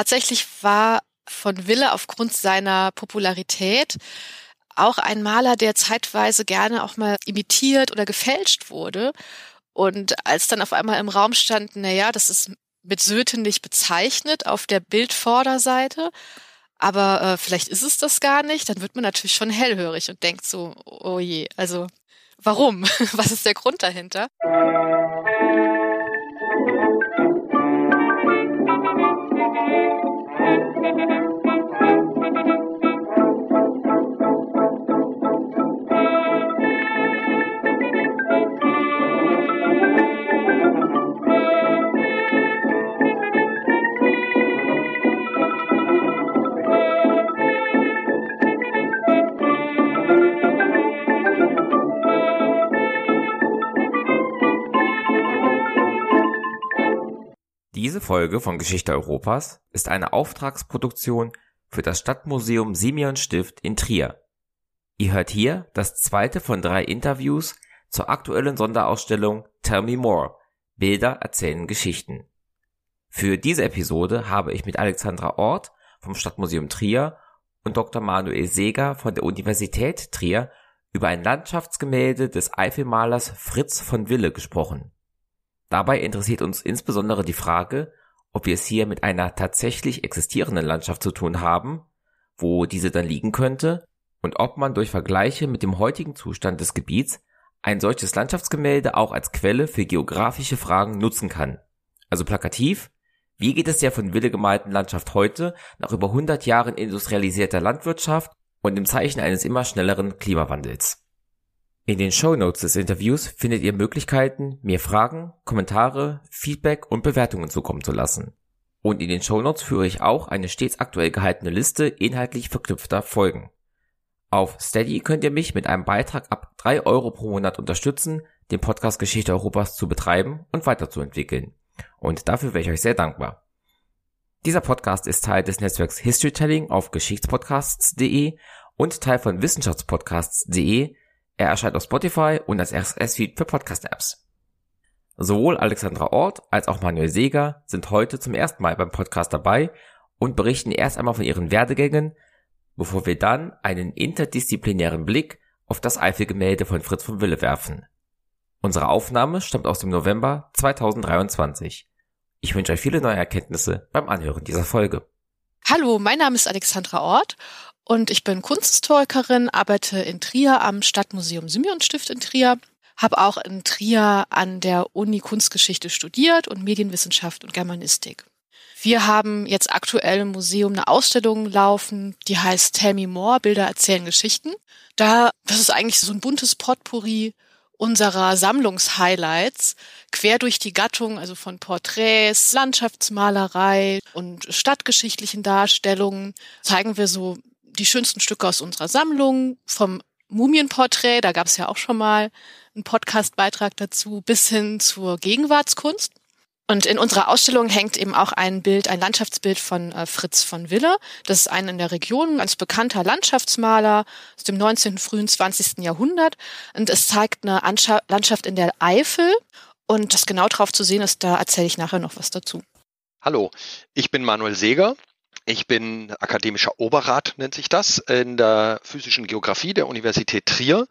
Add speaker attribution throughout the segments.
Speaker 1: tatsächlich war von Wille aufgrund seiner Popularität auch ein Maler, der zeitweise gerne auch mal imitiert oder gefälscht wurde. Und als dann auf einmal im Raum stand, na ja, das ist mit Söte nicht bezeichnet auf der Bildvorderseite, aber äh, vielleicht ist es das gar nicht, dann wird man natürlich schon hellhörig und denkt so, oh je, also warum? Was ist der Grund dahinter?
Speaker 2: Diese Folge von Geschichte Europas ist eine Auftragsproduktion für das Stadtmuseum Simeon Stift in Trier. Ihr hört hier das zweite von drei Interviews zur aktuellen Sonderausstellung Tell Me More – Bilder erzählen Geschichten. Für diese Episode habe ich mit Alexandra Ort vom Stadtmuseum Trier und Dr. Manuel Seeger von der Universität Trier über ein Landschaftsgemälde des Eifelmalers Fritz von Wille gesprochen. Dabei interessiert uns insbesondere die Frage, ob wir es hier mit einer tatsächlich existierenden Landschaft zu tun haben, wo diese dann liegen könnte und ob man durch Vergleiche mit dem heutigen Zustand des Gebiets ein solches Landschaftsgemälde auch als Quelle für geografische Fragen nutzen kann. Also plakativ, wie geht es der von Wille gemalten Landschaft heute nach über 100 Jahren industrialisierter Landwirtschaft und im Zeichen eines immer schnelleren Klimawandels? In den Show Notes des Interviews findet ihr Möglichkeiten, mir Fragen, Kommentare, Feedback und Bewertungen zukommen zu lassen. Und in den Show Notes führe ich auch eine stets aktuell gehaltene Liste inhaltlich verknüpfter Folgen. Auf Steady könnt ihr mich mit einem Beitrag ab 3 Euro pro Monat unterstützen, den Podcast Geschichte Europas zu betreiben und weiterzuentwickeln. Und dafür wäre ich euch sehr dankbar. Dieser Podcast ist Teil des Netzwerks Historytelling auf geschichtspodcasts.de und Teil von wissenschaftspodcasts.de, er erscheint auf Spotify und als RSS-Feed für Podcast-Apps. Sowohl Alexandra Ort als auch Manuel Seeger sind heute zum ersten Mal beim Podcast dabei und berichten erst einmal von ihren Werdegängen, bevor wir dann einen interdisziplinären Blick auf das Eifelgemälde von Fritz von Wille werfen. Unsere Aufnahme stammt aus dem November 2023. Ich wünsche euch viele neue Erkenntnisse beim Anhören dieser Folge.
Speaker 1: Hallo, mein Name ist Alexandra Ort und ich bin Kunsthistorikerin, arbeite in Trier am Stadtmuseum Simeon Stift in Trier, habe auch in Trier an der Uni Kunstgeschichte studiert und Medienwissenschaft und Germanistik. Wir haben jetzt aktuell im Museum eine Ausstellung laufen, die heißt Tell Me More, Bilder erzählen Geschichten. Da, das ist eigentlich so ein buntes Potpourri unserer Sammlungshighlights quer durch die Gattung, also von Porträts, Landschaftsmalerei und stadtgeschichtlichen Darstellungen, zeigen wir so die schönsten Stücke aus unserer Sammlung, vom Mumienporträt, da gab es ja auch schon mal einen Podcastbeitrag dazu, bis hin zur Gegenwartskunst. Und in unserer Ausstellung hängt eben auch ein Bild, ein Landschaftsbild von äh, Fritz von Wille. Das ist ein in der Region ganz bekannter Landschaftsmaler aus dem 19., frühen 20. Jahrhundert. Und es zeigt eine Anscha Landschaft in der Eifel. Und das genau drauf zu sehen ist, da erzähle ich nachher noch was dazu.
Speaker 3: Hallo, ich bin Manuel Seeger. Ich bin akademischer Oberrat, nennt sich das, in der physischen Geografie der Universität Trier.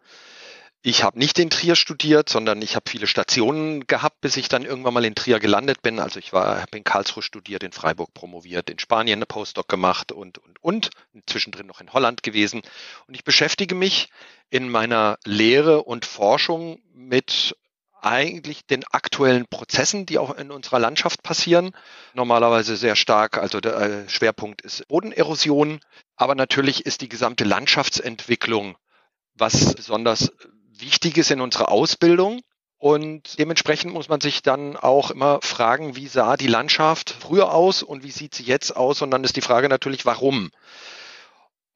Speaker 3: Ich habe nicht in Trier studiert, sondern ich habe viele Stationen gehabt, bis ich dann irgendwann mal in Trier gelandet bin. Also ich habe in Karlsruhe studiert, in Freiburg promoviert, in Spanien eine Postdoc gemacht und und und zwischendrin noch in Holland gewesen. Und ich beschäftige mich in meiner Lehre und Forschung mit eigentlich den aktuellen Prozessen, die auch in unserer Landschaft passieren. Normalerweise sehr stark, also der äh, Schwerpunkt ist Bodenerosion, aber natürlich ist die gesamte Landschaftsentwicklung was besonders wichtig ist in unserer Ausbildung. Und dementsprechend muss man sich dann auch immer fragen, wie sah die Landschaft früher aus und wie sieht sie jetzt aus? Und dann ist die Frage natürlich, warum?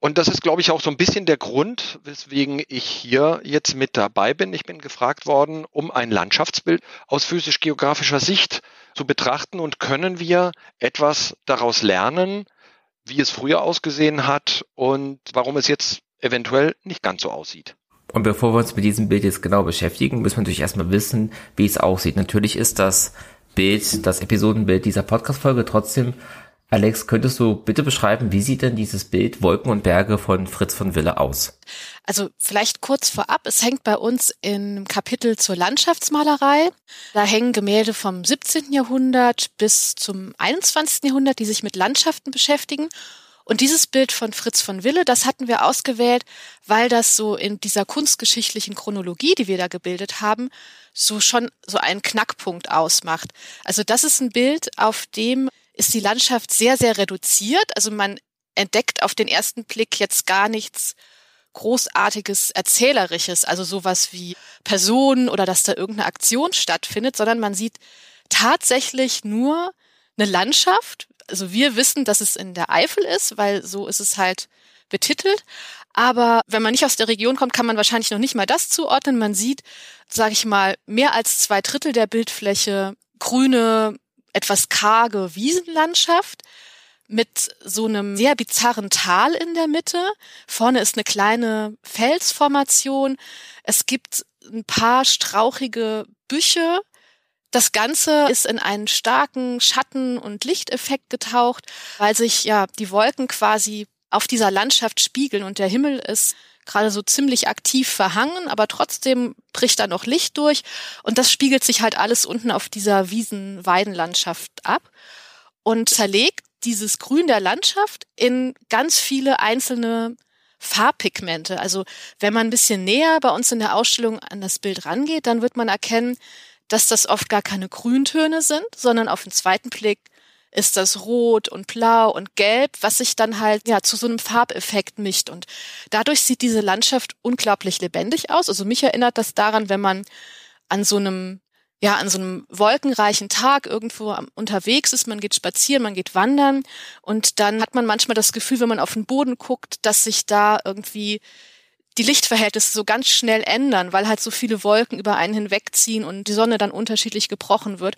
Speaker 3: Und das ist, glaube ich, auch so ein bisschen der Grund, weswegen ich hier jetzt mit dabei bin. Ich bin gefragt worden, um ein Landschaftsbild aus physisch-geografischer Sicht zu betrachten und können wir etwas daraus lernen, wie es früher ausgesehen hat und warum es jetzt eventuell nicht ganz so aussieht.
Speaker 2: Und bevor wir uns mit diesem Bild jetzt genau beschäftigen, müssen wir natürlich erstmal wissen, wie es aussieht. Natürlich ist das Bild, das Episodenbild dieser Podcast-Folge trotzdem Alex, könntest du bitte beschreiben, wie sieht denn dieses Bild Wolken und Berge von Fritz von Wille aus?
Speaker 1: Also vielleicht kurz vorab, es hängt bei uns im Kapitel zur Landschaftsmalerei. Da hängen Gemälde vom 17. Jahrhundert bis zum 21. Jahrhundert, die sich mit Landschaften beschäftigen. Und dieses Bild von Fritz von Wille, das hatten wir ausgewählt, weil das so in dieser kunstgeschichtlichen Chronologie, die wir da gebildet haben, so schon so einen Knackpunkt ausmacht. Also das ist ein Bild, auf dem ist die Landschaft sehr, sehr reduziert. Also man entdeckt auf den ersten Blick jetzt gar nichts großartiges Erzählerisches, also sowas wie Personen oder dass da irgendeine Aktion stattfindet, sondern man sieht tatsächlich nur eine Landschaft. Also wir wissen, dass es in der Eifel ist, weil so ist es halt betitelt. Aber wenn man nicht aus der Region kommt, kann man wahrscheinlich noch nicht mal das zuordnen. Man sieht, sage ich mal, mehr als zwei Drittel der Bildfläche grüne etwas karge Wiesenlandschaft mit so einem sehr bizarren Tal in der Mitte. Vorne ist eine kleine Felsformation. Es gibt ein paar strauchige Büche. Das Ganze ist in einen starken Schatten- und Lichteffekt getaucht, weil sich ja die Wolken quasi auf dieser Landschaft spiegeln und der Himmel ist gerade so ziemlich aktiv verhangen, aber trotzdem bricht da noch Licht durch und das spiegelt sich halt alles unten auf dieser Wiesen-Weidenlandschaft ab und zerlegt dieses Grün der Landschaft in ganz viele einzelne Farbpigmente. Also wenn man ein bisschen näher bei uns in der Ausstellung an das Bild rangeht, dann wird man erkennen, dass das oft gar keine Grüntöne sind, sondern auf den zweiten Blick ist das rot und blau und gelb, was sich dann halt ja zu so einem Farbeffekt mischt und dadurch sieht diese Landschaft unglaublich lebendig aus. Also mich erinnert das daran, wenn man an so einem ja, an so einem wolkenreichen Tag irgendwo unterwegs ist, man geht spazieren, man geht wandern und dann hat man manchmal das Gefühl, wenn man auf den Boden guckt, dass sich da irgendwie die Lichtverhältnisse so ganz schnell ändern, weil halt so viele Wolken über einen hinwegziehen und die Sonne dann unterschiedlich gebrochen wird.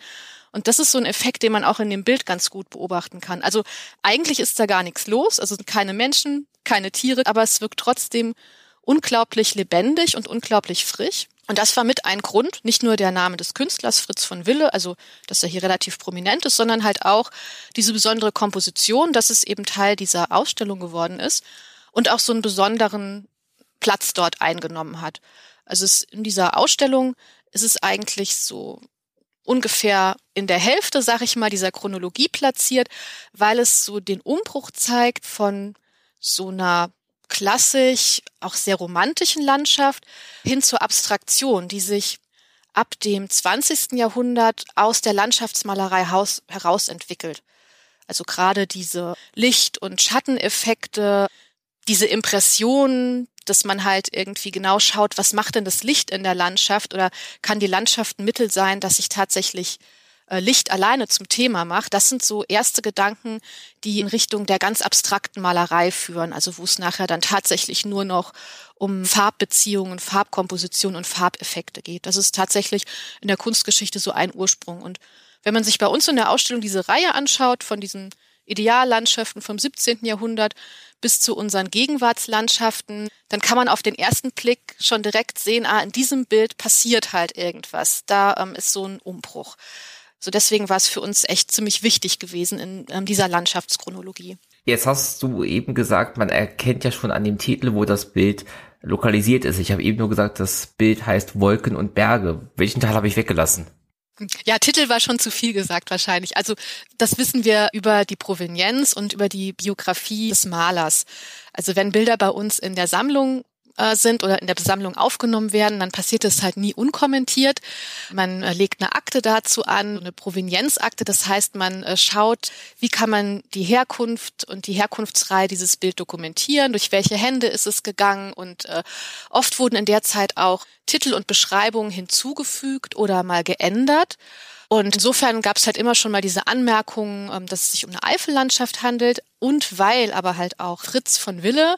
Speaker 1: Und das ist so ein Effekt, den man auch in dem Bild ganz gut beobachten kann. Also eigentlich ist da gar nichts los, also keine Menschen, keine Tiere, aber es wirkt trotzdem unglaublich lebendig und unglaublich frisch. Und das war mit ein Grund, nicht nur der Name des Künstlers Fritz von Wille, also dass er hier relativ prominent ist, sondern halt auch diese besondere Komposition, dass es eben Teil dieser Ausstellung geworden ist und auch so einen besonderen Platz dort eingenommen hat. Also es, in dieser Ausstellung ist es eigentlich so ungefähr in der Hälfte, sag ich mal, dieser Chronologie platziert, weil es so den Umbruch zeigt von so einer klassisch, auch sehr romantischen Landschaft hin zur Abstraktion, die sich ab dem 20. Jahrhundert aus der Landschaftsmalerei heraus entwickelt. Also gerade diese Licht- und Schatteneffekte, diese Impressionen, dass man halt irgendwie genau schaut, was macht denn das Licht in der Landschaft oder kann die Landschaft ein Mittel sein, dass sich tatsächlich äh, Licht alleine zum Thema macht. Das sind so erste Gedanken, die in Richtung der ganz abstrakten Malerei führen, also wo es nachher dann tatsächlich nur noch um Farbbeziehungen, Farbkomposition und Farbeffekte geht. Das ist tatsächlich in der Kunstgeschichte so ein Ursprung. Und wenn man sich bei uns in der Ausstellung diese Reihe anschaut von diesen Ideallandschaften vom 17. Jahrhundert bis zu unseren Gegenwartslandschaften, dann kann man auf den ersten Blick schon direkt sehen, ah, in diesem Bild passiert halt irgendwas. Da ähm, ist so ein Umbruch. So deswegen war es für uns echt ziemlich wichtig gewesen in ähm, dieser Landschaftschronologie.
Speaker 2: Jetzt hast du eben gesagt, man erkennt ja schon an dem Titel, wo das Bild lokalisiert ist. Ich habe eben nur gesagt, das Bild heißt Wolken und Berge. Welchen Teil habe ich weggelassen?
Speaker 1: Ja, Titel war schon zu viel gesagt wahrscheinlich. Also das wissen wir über die Provenienz und über die Biografie des Malers. Also wenn Bilder bei uns in der Sammlung äh, sind oder in der Sammlung aufgenommen werden, dann passiert es halt nie unkommentiert. Man äh, legt eine Akte dazu an, eine Provenienzakte. Das heißt, man äh, schaut, wie kann man die Herkunft und die Herkunftsreihe dieses Bild dokumentieren, durch welche Hände ist es gegangen und äh, oft wurden in der Zeit auch Titel und Beschreibungen hinzugefügt oder mal geändert. Und insofern gab es halt immer schon mal diese Anmerkungen, ähm, dass es sich um eine Eifellandschaft handelt und weil aber halt auch Fritz von Wille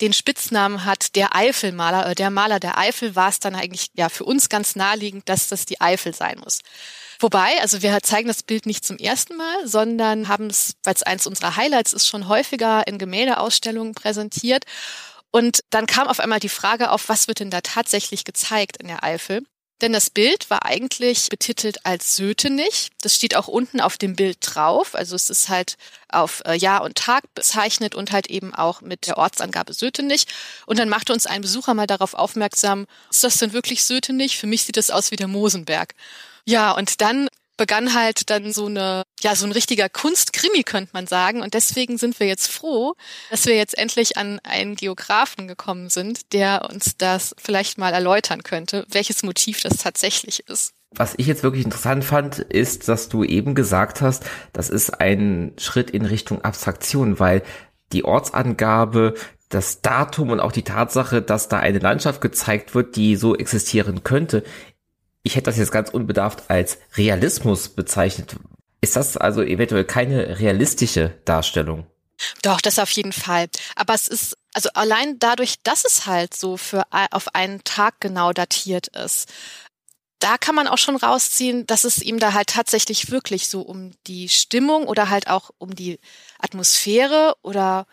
Speaker 1: den Spitznamen hat, der Eifelmaler, äh, der Maler der Eifel, war es dann eigentlich ja für uns ganz naheliegend, dass das die Eifel sein muss. Wobei, also wir zeigen das Bild nicht zum ersten Mal, sondern haben es, weil es eins unserer Highlights ist, schon häufiger in Gemäldeausstellungen präsentiert. Und dann kam auf einmal die Frage auf, was wird denn da tatsächlich gezeigt in der Eifel? Denn das Bild war eigentlich betitelt als Sötenich. Das steht auch unten auf dem Bild drauf. Also es ist halt auf äh, Jahr und Tag bezeichnet und halt eben auch mit der Ortsangabe Sötenich. Und dann machte uns ein Besucher mal darauf aufmerksam, ist das denn wirklich Sötenich? Für mich sieht das aus wie der Mosenberg. Ja, und dann begann halt dann so eine, ja, so ein richtiger Kunstkrimi, könnte man sagen. Und deswegen sind wir jetzt froh, dass wir jetzt endlich an einen Geografen gekommen sind, der uns das vielleicht mal erläutern könnte, welches Motiv das tatsächlich ist.
Speaker 2: Was ich jetzt wirklich interessant fand, ist, dass du eben gesagt hast, das ist ein Schritt in Richtung Abstraktion, weil die Ortsangabe, das Datum und auch die Tatsache, dass da eine Landschaft gezeigt wird, die so existieren könnte, ich hätte das jetzt ganz unbedarft als Realismus bezeichnet. Ist das also eventuell keine realistische Darstellung?
Speaker 1: Doch, das auf jeden Fall. Aber es ist, also allein dadurch, dass es halt so für auf einen Tag genau datiert ist, da kann man auch schon rausziehen, dass es ihm da halt tatsächlich wirklich so um die Stimmung oder halt auch um die Atmosphäre oder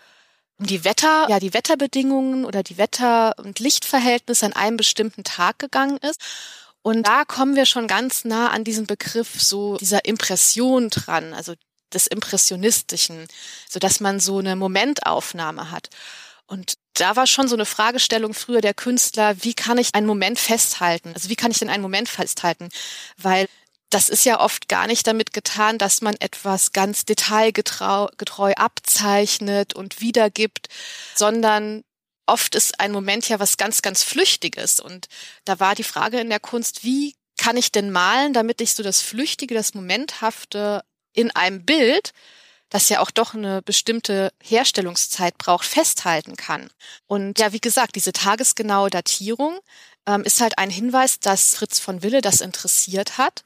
Speaker 1: um die Wetter, ja, die Wetterbedingungen oder die Wetter- und Lichtverhältnisse an einem bestimmten Tag gegangen ist. Und da kommen wir schon ganz nah an diesen Begriff so dieser Impression dran, also des Impressionistischen, so dass man so eine Momentaufnahme hat. Und da war schon so eine Fragestellung früher der Künstler, wie kann ich einen Moment festhalten? Also wie kann ich denn einen Moment festhalten? Weil das ist ja oft gar nicht damit getan, dass man etwas ganz detailgetreu abzeichnet und wiedergibt, sondern oft ist ein Moment ja was ganz, ganz Flüchtiges. Und da war die Frage in der Kunst, wie kann ich denn malen, damit ich so das Flüchtige, das Momenthafte in einem Bild, das ja auch doch eine bestimmte Herstellungszeit braucht, festhalten kann. Und ja, wie gesagt, diese tagesgenaue Datierung ähm, ist halt ein Hinweis, dass Fritz von Wille das interessiert hat.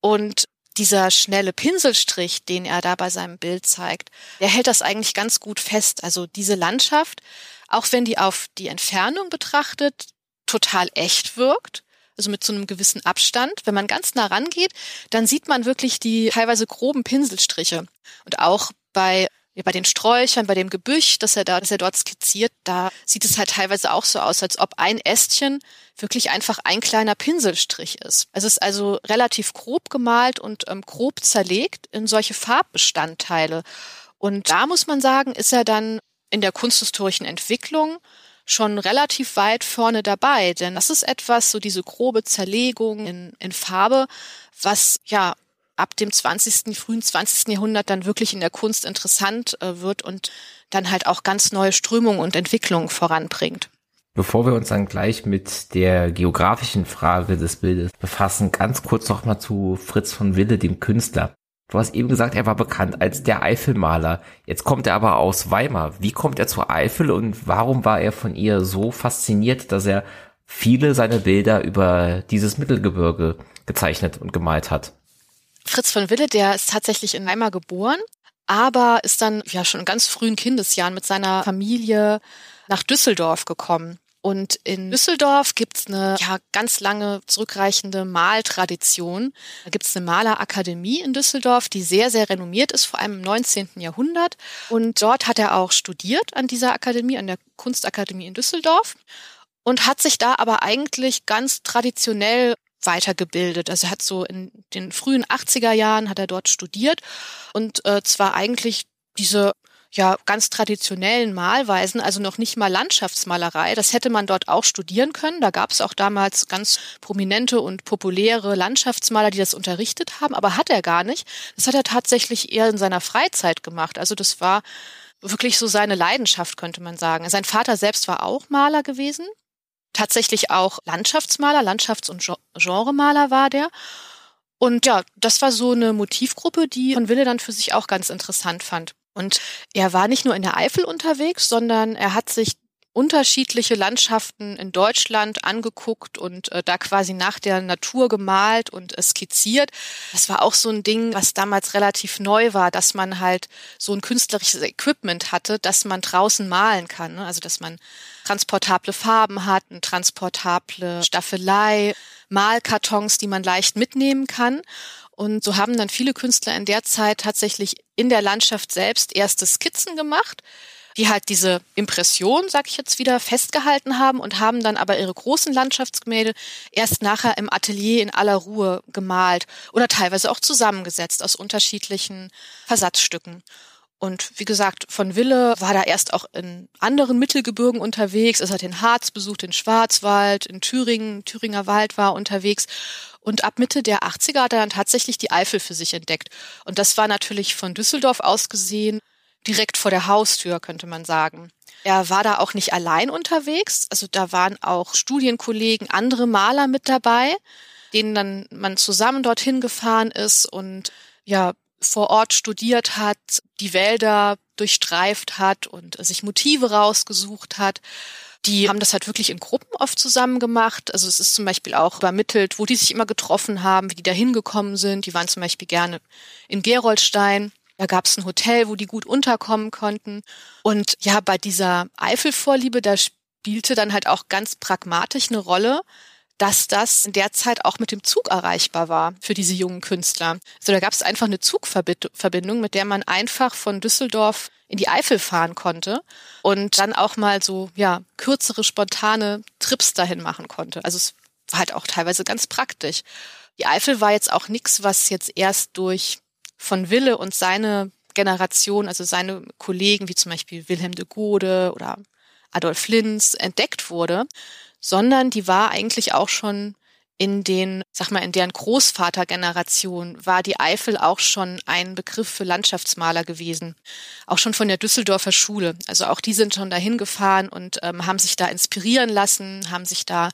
Speaker 1: Und dieser schnelle Pinselstrich, den er da bei seinem Bild zeigt, der hält das eigentlich ganz gut fest. Also diese Landschaft, auch wenn die auf die Entfernung betrachtet total echt wirkt, also mit so einem gewissen Abstand. Wenn man ganz nah rangeht, dann sieht man wirklich die teilweise groben Pinselstriche. Und auch bei ja, bei den Sträuchern, bei dem Gebüsch, das er da, das er dort skizziert, da sieht es halt teilweise auch so aus, als ob ein Ästchen wirklich einfach ein kleiner Pinselstrich ist. Es ist also relativ grob gemalt und ähm, grob zerlegt in solche Farbbestandteile. Und da muss man sagen, ist er dann in der kunsthistorischen Entwicklung schon relativ weit vorne dabei, denn das ist etwas, so diese grobe Zerlegung in, in Farbe, was ja ab dem 20., frühen 20. Jahrhundert dann wirklich in der Kunst interessant äh, wird und dann halt auch ganz neue Strömungen und Entwicklungen voranbringt.
Speaker 2: Bevor wir uns dann gleich mit der geografischen Frage des Bildes befassen, ganz kurz noch mal zu Fritz von Wille, dem Künstler. Du hast eben gesagt, er war bekannt als der Eifelmaler. Jetzt kommt er aber aus Weimar. Wie kommt er zur Eifel und warum war er von ihr so fasziniert, dass er viele seiner Bilder über dieses Mittelgebirge gezeichnet und gemalt hat?
Speaker 1: Fritz von Wille, der ist tatsächlich in Weimar geboren, aber ist dann ja schon in ganz frühen Kindesjahren mit seiner Familie nach Düsseldorf gekommen. Und in Düsseldorf gibt's eine ja, ganz lange zurückreichende Maltradition. Da gibt's eine Malerakademie in Düsseldorf, die sehr, sehr renommiert ist, vor allem im 19. Jahrhundert. Und dort hat er auch studiert an dieser Akademie, an der Kunstakademie in Düsseldorf und hat sich da aber eigentlich ganz traditionell weitergebildet. Also er hat so in den frühen 80er Jahren hat er dort studiert und äh, zwar eigentlich diese ja ganz traditionellen Malweisen, also noch nicht mal Landschaftsmalerei. Das hätte man dort auch studieren können. Da gab es auch damals ganz prominente und populäre Landschaftsmaler, die das unterrichtet haben, aber hat er gar nicht. Das hat er tatsächlich eher in seiner Freizeit gemacht. Also das war wirklich so seine Leidenschaft, könnte man sagen. Sein Vater selbst war auch Maler gewesen. Tatsächlich auch Landschaftsmaler, Landschafts- und Genremaler war der. Und ja, das war so eine Motivgruppe, die von Wille dann für sich auch ganz interessant fand. Und er war nicht nur in der Eifel unterwegs, sondern er hat sich unterschiedliche Landschaften in Deutschland angeguckt und äh, da quasi nach der Natur gemalt und äh, skizziert. Das war auch so ein Ding, was damals relativ neu war, dass man halt so ein künstlerisches Equipment hatte, dass man draußen malen kann. Ne? Also dass man transportable Farben hat, eine transportable Staffelei, Malkartons, die man leicht mitnehmen kann. Und so haben dann viele Künstler in der Zeit tatsächlich in der Landschaft selbst erste Skizzen gemacht, die halt diese Impression, sag ich jetzt wieder, festgehalten haben und haben dann aber ihre großen Landschaftsgemälde erst nachher im Atelier in aller Ruhe gemalt oder teilweise auch zusammengesetzt aus unterschiedlichen Versatzstücken. Und wie gesagt, von Wille war da erst auch in anderen Mittelgebirgen unterwegs. Es hat den Harz besucht, den Schwarzwald, in Thüringen, Thüringer Wald war unterwegs. Und ab Mitte der 80er hat er dann tatsächlich die Eifel für sich entdeckt. Und das war natürlich von Düsseldorf aus gesehen direkt vor der Haustür, könnte man sagen. Er war da auch nicht allein unterwegs. Also da waren auch Studienkollegen, andere Maler mit dabei, denen dann man zusammen dorthin gefahren ist und ja, vor Ort studiert hat, die Wälder durchstreift hat und sich Motive rausgesucht hat. Die haben das halt wirklich in Gruppen oft zusammen gemacht. Also es ist zum Beispiel auch übermittelt, wo die sich immer getroffen haben, wie die da hingekommen sind. Die waren zum Beispiel gerne in Geroldstein. Da gab es ein Hotel, wo die gut unterkommen konnten. Und ja, bei dieser Eifelvorliebe, da spielte dann halt auch ganz pragmatisch eine Rolle, dass das in der Zeit auch mit dem Zug erreichbar war für diese jungen Künstler. Also da gab es einfach eine Zugverbindung, mit der man einfach von Düsseldorf in die Eifel fahren konnte und dann auch mal so ja kürzere spontane Trips dahin machen konnte. Also es war halt auch teilweise ganz praktisch. Die Eifel war jetzt auch nichts, was jetzt erst durch von Wille und seine Generation, also seine Kollegen wie zum Beispiel Wilhelm de Gode oder Adolf Linz entdeckt wurde, sondern die war eigentlich auch schon in den, sag mal, in deren Großvatergeneration war die Eifel auch schon ein Begriff für Landschaftsmaler gewesen. Auch schon von der Düsseldorfer Schule. Also auch die sind schon dahin gefahren und ähm, haben sich da inspirieren lassen, haben sich da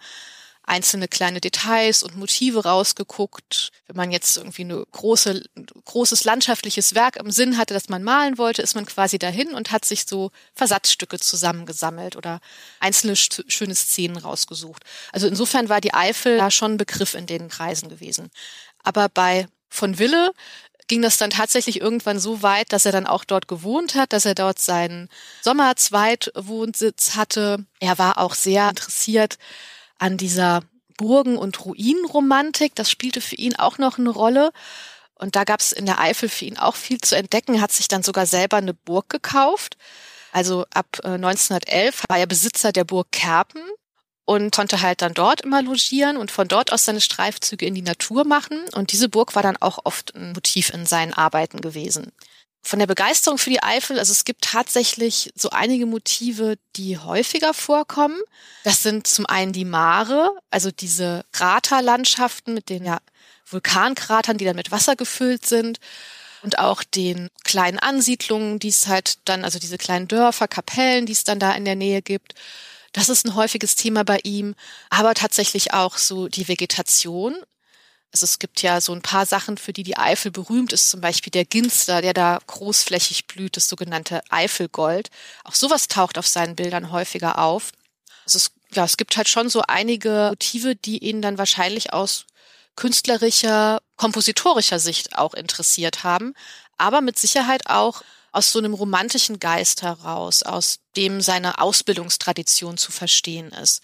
Speaker 1: einzelne kleine Details und Motive rausgeguckt. Wenn man jetzt irgendwie eine große, großes landschaftliches Werk im Sinn hatte, das man malen wollte, ist man quasi dahin und hat sich so Versatzstücke zusammengesammelt oder einzelne schöne Szenen rausgesucht. Also insofern war die Eifel da schon ein Begriff in den Kreisen gewesen. Aber bei von Wille ging das dann tatsächlich irgendwann so weit, dass er dann auch dort gewohnt hat, dass er dort seinen Sommerzweitwohnsitz hatte. Er war auch sehr interessiert an dieser Burgen- und Ruinenromantik. Das spielte für ihn auch noch eine Rolle. Und da gab es in der Eifel für ihn auch viel zu entdecken. Hat sich dann sogar selber eine Burg gekauft. Also ab 1911 äh, war er Besitzer der Burg Kerpen und konnte halt dann dort immer logieren und von dort aus seine Streifzüge in die Natur machen. Und diese Burg war dann auch oft ein Motiv in seinen Arbeiten gewesen von der Begeisterung für die Eifel, also es gibt tatsächlich so einige Motive, die häufiger vorkommen. Das sind zum einen die Mare, also diese Kraterlandschaften mit den ja, Vulkankratern, die dann mit Wasser gefüllt sind. Und auch den kleinen Ansiedlungen, die es halt dann, also diese kleinen Dörfer, Kapellen, die es dann da in der Nähe gibt. Das ist ein häufiges Thema bei ihm, aber tatsächlich auch so die Vegetation. Also es gibt ja so ein paar Sachen, für die die Eifel berühmt ist, zum Beispiel der Ginster, der da großflächig blüht, das sogenannte Eifelgold. Auch sowas taucht auf seinen Bildern häufiger auf. Also es, ja, es gibt halt schon so einige Motive, die ihn dann wahrscheinlich aus künstlerischer, kompositorischer Sicht auch interessiert haben, aber mit Sicherheit auch aus so einem romantischen Geist heraus, aus dem seine Ausbildungstradition zu verstehen ist.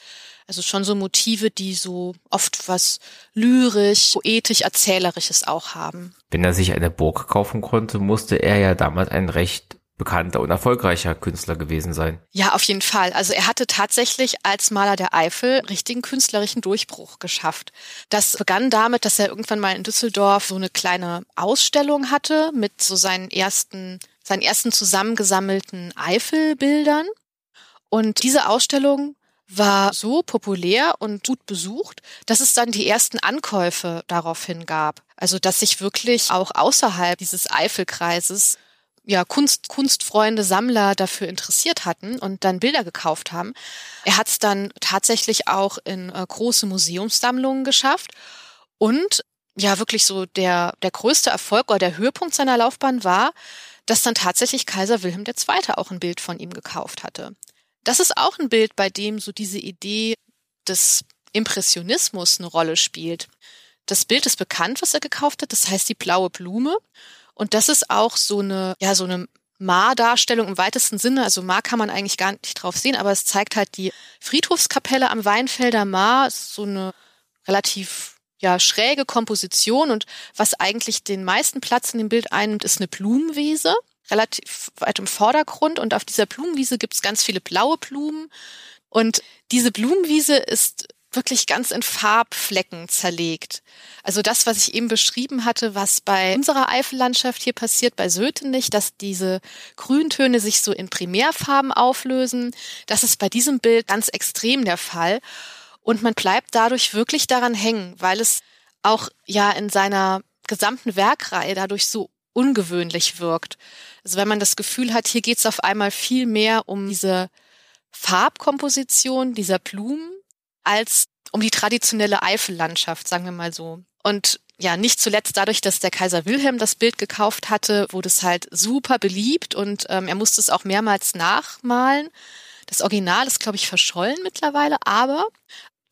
Speaker 1: Also schon so Motive, die so oft was lyrisch, poetisch, erzählerisches auch haben.
Speaker 2: Wenn er sich eine Burg kaufen konnte, musste er ja damals ein recht bekannter und erfolgreicher Künstler gewesen sein.
Speaker 1: Ja, auf jeden Fall. Also er hatte tatsächlich als Maler der Eifel richtigen künstlerischen Durchbruch geschafft. Das begann damit, dass er irgendwann mal in Düsseldorf so eine kleine Ausstellung hatte mit so seinen ersten, seinen ersten zusammengesammelten Eifelbildern. Und diese Ausstellung war so populär und gut besucht, dass es dann die ersten Ankäufe daraufhin gab. Also dass sich wirklich auch außerhalb dieses Eifelkreises ja, Kunst, Kunstfreunde, Sammler dafür interessiert hatten und dann Bilder gekauft haben. Er hat es dann tatsächlich auch in äh, große Museumssammlungen geschafft und ja, wirklich so der, der größte Erfolg oder der Höhepunkt seiner Laufbahn war, dass dann tatsächlich Kaiser Wilhelm II. auch ein Bild von ihm gekauft hatte. Das ist auch ein Bild, bei dem so diese Idee des Impressionismus eine Rolle spielt. Das Bild ist bekannt, was er gekauft hat. Das heißt die blaue Blume. Und das ist auch so eine, ja, so eine Maar-Darstellung im weitesten Sinne. Also Maar kann man eigentlich gar nicht drauf sehen, aber es zeigt halt die Friedhofskapelle am Weinfelder Maar. So eine relativ ja, schräge Komposition und was eigentlich den meisten Platz in dem Bild einnimmt, ist eine Blumenwiese relativ weit im Vordergrund und auf dieser Blumenwiese gibt es ganz viele blaue Blumen. Und diese Blumenwiese ist wirklich ganz in Farbflecken zerlegt. Also das, was ich eben beschrieben hatte, was bei unserer Eifellandschaft hier passiert, bei Sötenich, dass diese Grüntöne sich so in Primärfarben auflösen, das ist bei diesem Bild ganz extrem der Fall. Und man bleibt dadurch wirklich daran hängen, weil es auch ja in seiner gesamten Werkreihe dadurch so ungewöhnlich wirkt. Also wenn man das Gefühl hat, hier geht es auf einmal viel mehr um diese Farbkomposition dieser Blumen als um die traditionelle Eifellandschaft, sagen wir mal so. Und ja, nicht zuletzt dadurch, dass der Kaiser Wilhelm das Bild gekauft hatte, wurde es halt super beliebt und ähm, er musste es auch mehrmals nachmalen. Das Original ist, glaube ich, verschollen mittlerweile, aber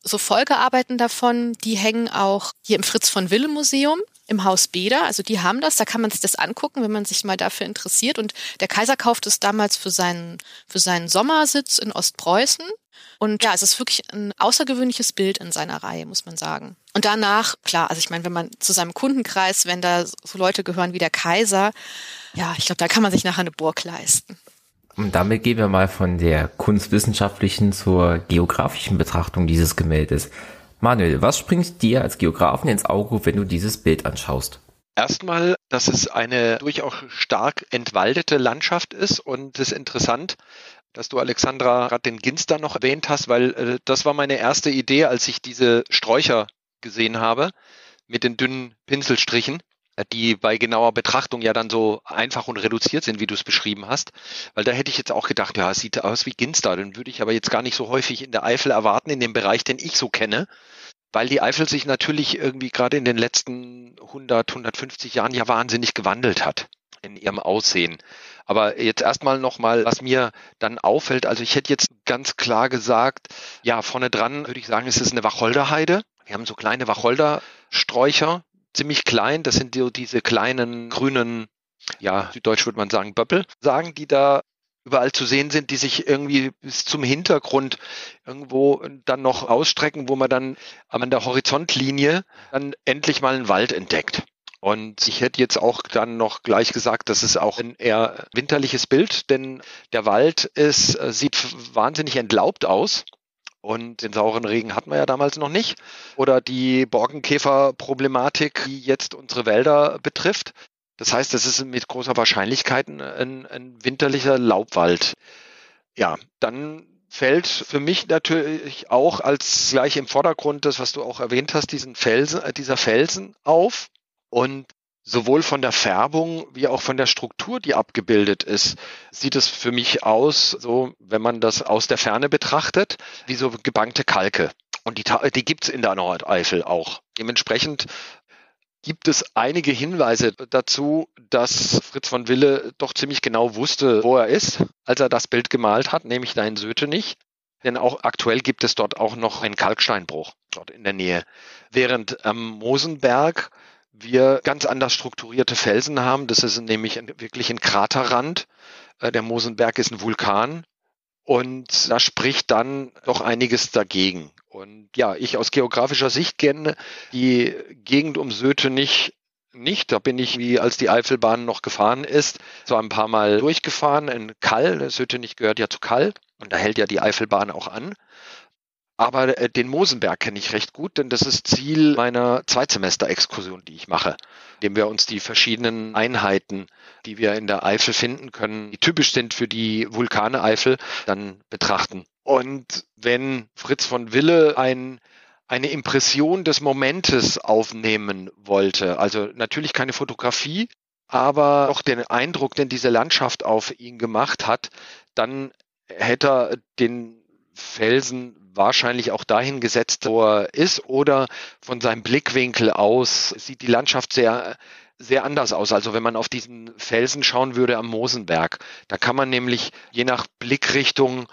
Speaker 1: so Folgearbeiten davon, die hängen auch hier im Fritz von Wille Museum im Haus Beder. Also die haben das, da kann man sich das angucken, wenn man sich mal dafür interessiert. Und der Kaiser kauft es damals für seinen, für seinen Sommersitz in Ostpreußen. Und ja, es ist wirklich ein außergewöhnliches Bild in seiner Reihe, muss man sagen. Und danach, klar, also ich meine, wenn man zu seinem Kundenkreis, wenn da so Leute gehören wie der Kaiser, ja, ich glaube, da kann man sich nachher eine Burg leisten.
Speaker 2: Und damit gehen wir mal von der kunstwissenschaftlichen zur geografischen Betrachtung dieses Gemäldes. Manuel, was springt dir als Geografen ins Auge, wenn du dieses Bild anschaust?
Speaker 3: Erstmal, dass es eine durchaus stark entwaldete Landschaft ist und es ist interessant, dass du Alexandra gerade den Ginster noch erwähnt hast, weil äh, das war meine erste Idee, als ich diese Sträucher gesehen habe mit den dünnen Pinselstrichen die bei genauer Betrachtung ja dann so einfach und reduziert sind, wie du es beschrieben hast. Weil da hätte ich jetzt auch gedacht, ja, es sieht aus wie Ginster. Den würde ich aber jetzt gar nicht so häufig in der Eifel erwarten, in dem Bereich, den ich so kenne. Weil die Eifel sich natürlich irgendwie gerade in den letzten 100, 150 Jahren ja wahnsinnig gewandelt hat in ihrem Aussehen. Aber jetzt erstmal nochmal, was mir dann auffällt, also ich hätte jetzt ganz klar gesagt, ja, vorne dran würde ich sagen, es ist eine Wacholderheide. Wir haben so kleine Wacholdersträucher, ziemlich klein. Das sind so diese kleinen grünen, ja, süddeutsch würde man sagen, Böppel, sagen, die da überall zu sehen sind, die sich irgendwie bis zum Hintergrund irgendwo dann noch ausstrecken, wo man dann an der Horizontlinie dann endlich mal einen Wald entdeckt. Und ich hätte jetzt auch dann noch gleich gesagt, das ist auch ein eher winterliches Bild, denn der Wald ist, äh, sieht wahnsinnig entlaubt aus. Und den sauren Regen hatten wir ja damals noch nicht. Oder die Borkenkäferproblematik, die jetzt unsere Wälder betrifft. Das heißt, das ist mit großer Wahrscheinlichkeit ein, ein winterlicher Laubwald. Ja, dann fällt für mich natürlich auch als gleich im Vordergrund das, was du auch erwähnt hast, diesen Felsen, äh, dieser Felsen auf. Und sowohl von der Färbung wie auch von der Struktur, die abgebildet ist, sieht es für mich aus, so wenn man das aus der Ferne betrachtet, wie so gebankte Kalke. Und die, die gibt es in der Nordeifel auch. Dementsprechend gibt es einige Hinweise dazu, dass Fritz von Wille doch ziemlich genau wusste, wo er ist, als er das Bild gemalt hat, nämlich da in Sötenich. Denn auch aktuell gibt es dort auch noch einen Kalksteinbruch dort in der Nähe. Während am Mosenberg wir ganz anders strukturierte Felsen haben. Das ist nämlich wirklich ein Kraterrand. Äh, der Mosenberg ist ein Vulkan. Und da spricht dann doch einiges dagegen. Und ja, ich aus geografischer Sicht kenne die Gegend um Söte nicht. Da bin ich, wie als die Eifelbahn noch gefahren ist, so ein paar Mal durchgefahren in Kall. Söte nicht gehört ja zu Kall. Und da hält ja die Eifelbahn auch an. Aber äh, den Mosenberg kenne ich recht gut, denn das ist Ziel meiner Zweitsemester-Exkursion, die ich mache, indem wir uns die verschiedenen Einheiten, die wir in der Eifel finden können, die typisch sind für die Vulkane Eifel, dann betrachten. Und wenn Fritz von Wille ein eine Impression des Momentes aufnehmen wollte. Also natürlich keine Fotografie, aber doch den Eindruck, den diese Landschaft auf ihn gemacht hat, dann hätte er den Felsen wahrscheinlich auch dahin gesetzt, wo er ist, oder von seinem Blickwinkel aus sieht die Landschaft sehr sehr anders aus. Also wenn man auf diesen Felsen schauen würde am Mosenberg, da kann man nämlich je nach Blickrichtung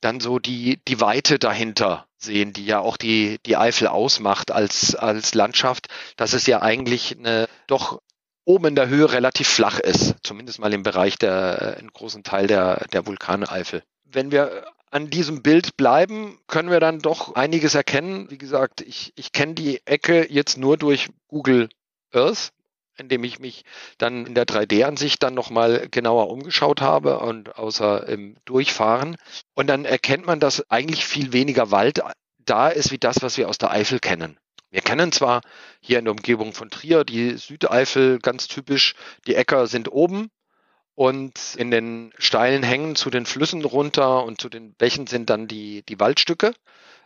Speaker 3: dann so die, die Weite dahinter sehen, die ja auch die, die Eifel ausmacht als, als Landschaft, dass es ja eigentlich eine doch oben in der Höhe relativ flach ist, zumindest mal im Bereich der, einen großen Teil der, der Vulkaneifel. Wenn wir an diesem Bild bleiben, können wir dann doch einiges erkennen. Wie gesagt, ich, ich kenne die Ecke jetzt nur durch Google Earth indem ich mich dann in der 3D-Ansicht dann nochmal genauer umgeschaut habe und außer im Durchfahren. Und dann erkennt man, dass eigentlich viel weniger Wald da ist wie das, was wir aus der Eifel kennen. Wir kennen zwar hier in der Umgebung von Trier die Südeifel ganz typisch, die Äcker sind oben und in den steilen Hängen zu den Flüssen runter und zu den Bächen sind dann die, die Waldstücke,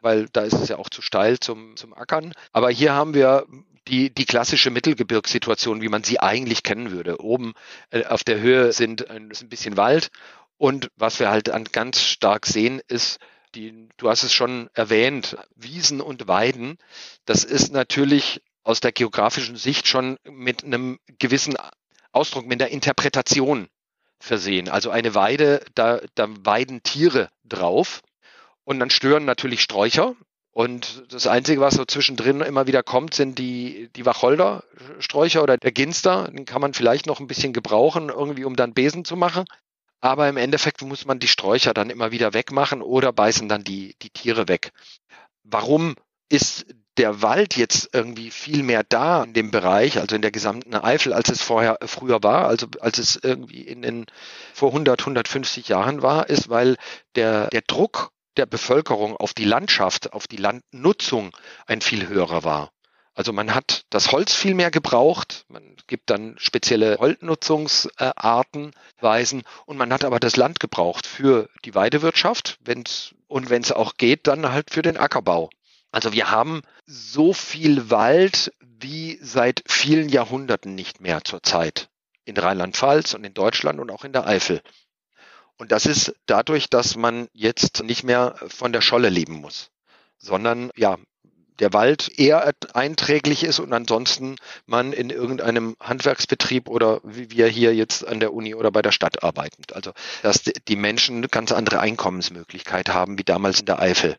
Speaker 3: weil da ist es ja auch zu steil zum, zum Ackern. Aber hier haben wir die, die klassische Mittelgebirgssituation, wie man sie eigentlich kennen würde. Oben äh, auf der Höhe sind ein, ist ein bisschen Wald und was wir halt an ganz stark sehen, ist die, du hast es schon erwähnt, Wiesen und Weiden. Das ist natürlich aus der geografischen Sicht schon mit einem gewissen Ausdruck, mit der Interpretation versehen. Also eine Weide, da, da weiden Tiere drauf und dann stören natürlich Sträucher. Und das Einzige, was so zwischendrin immer wieder kommt, sind die, die Wacholdersträucher oder der Ginster. Den kann man vielleicht noch ein bisschen gebrauchen, irgendwie um dann Besen zu machen. Aber im Endeffekt muss man die Sträucher dann immer wieder wegmachen oder beißen dann die, die Tiere weg. Warum ist der Wald jetzt irgendwie viel mehr da in dem Bereich, also in der gesamten Eifel, als es vorher früher war, also als es irgendwie in den vor 100, 150 Jahren war, ist, weil der, der Druck der Bevölkerung auf die Landschaft, auf die Landnutzung ein viel höherer war. Also man hat das Holz viel mehr gebraucht, man gibt dann spezielle Holznutzungsarten, Weisen und man hat aber das Land gebraucht für die Weidewirtschaft wenn's, und wenn es auch geht, dann halt für den Ackerbau. Also wir haben so viel Wald wie seit vielen Jahrhunderten nicht mehr zurzeit in Rheinland-Pfalz und in Deutschland und auch in der Eifel. Und das ist dadurch, dass man jetzt nicht mehr von der Scholle leben muss, sondern ja, der Wald eher einträglich ist und ansonsten man in irgendeinem Handwerksbetrieb oder wie wir hier jetzt an der Uni oder bei der Stadt arbeiten. Also dass die Menschen eine ganz andere Einkommensmöglichkeit haben wie damals in der Eifel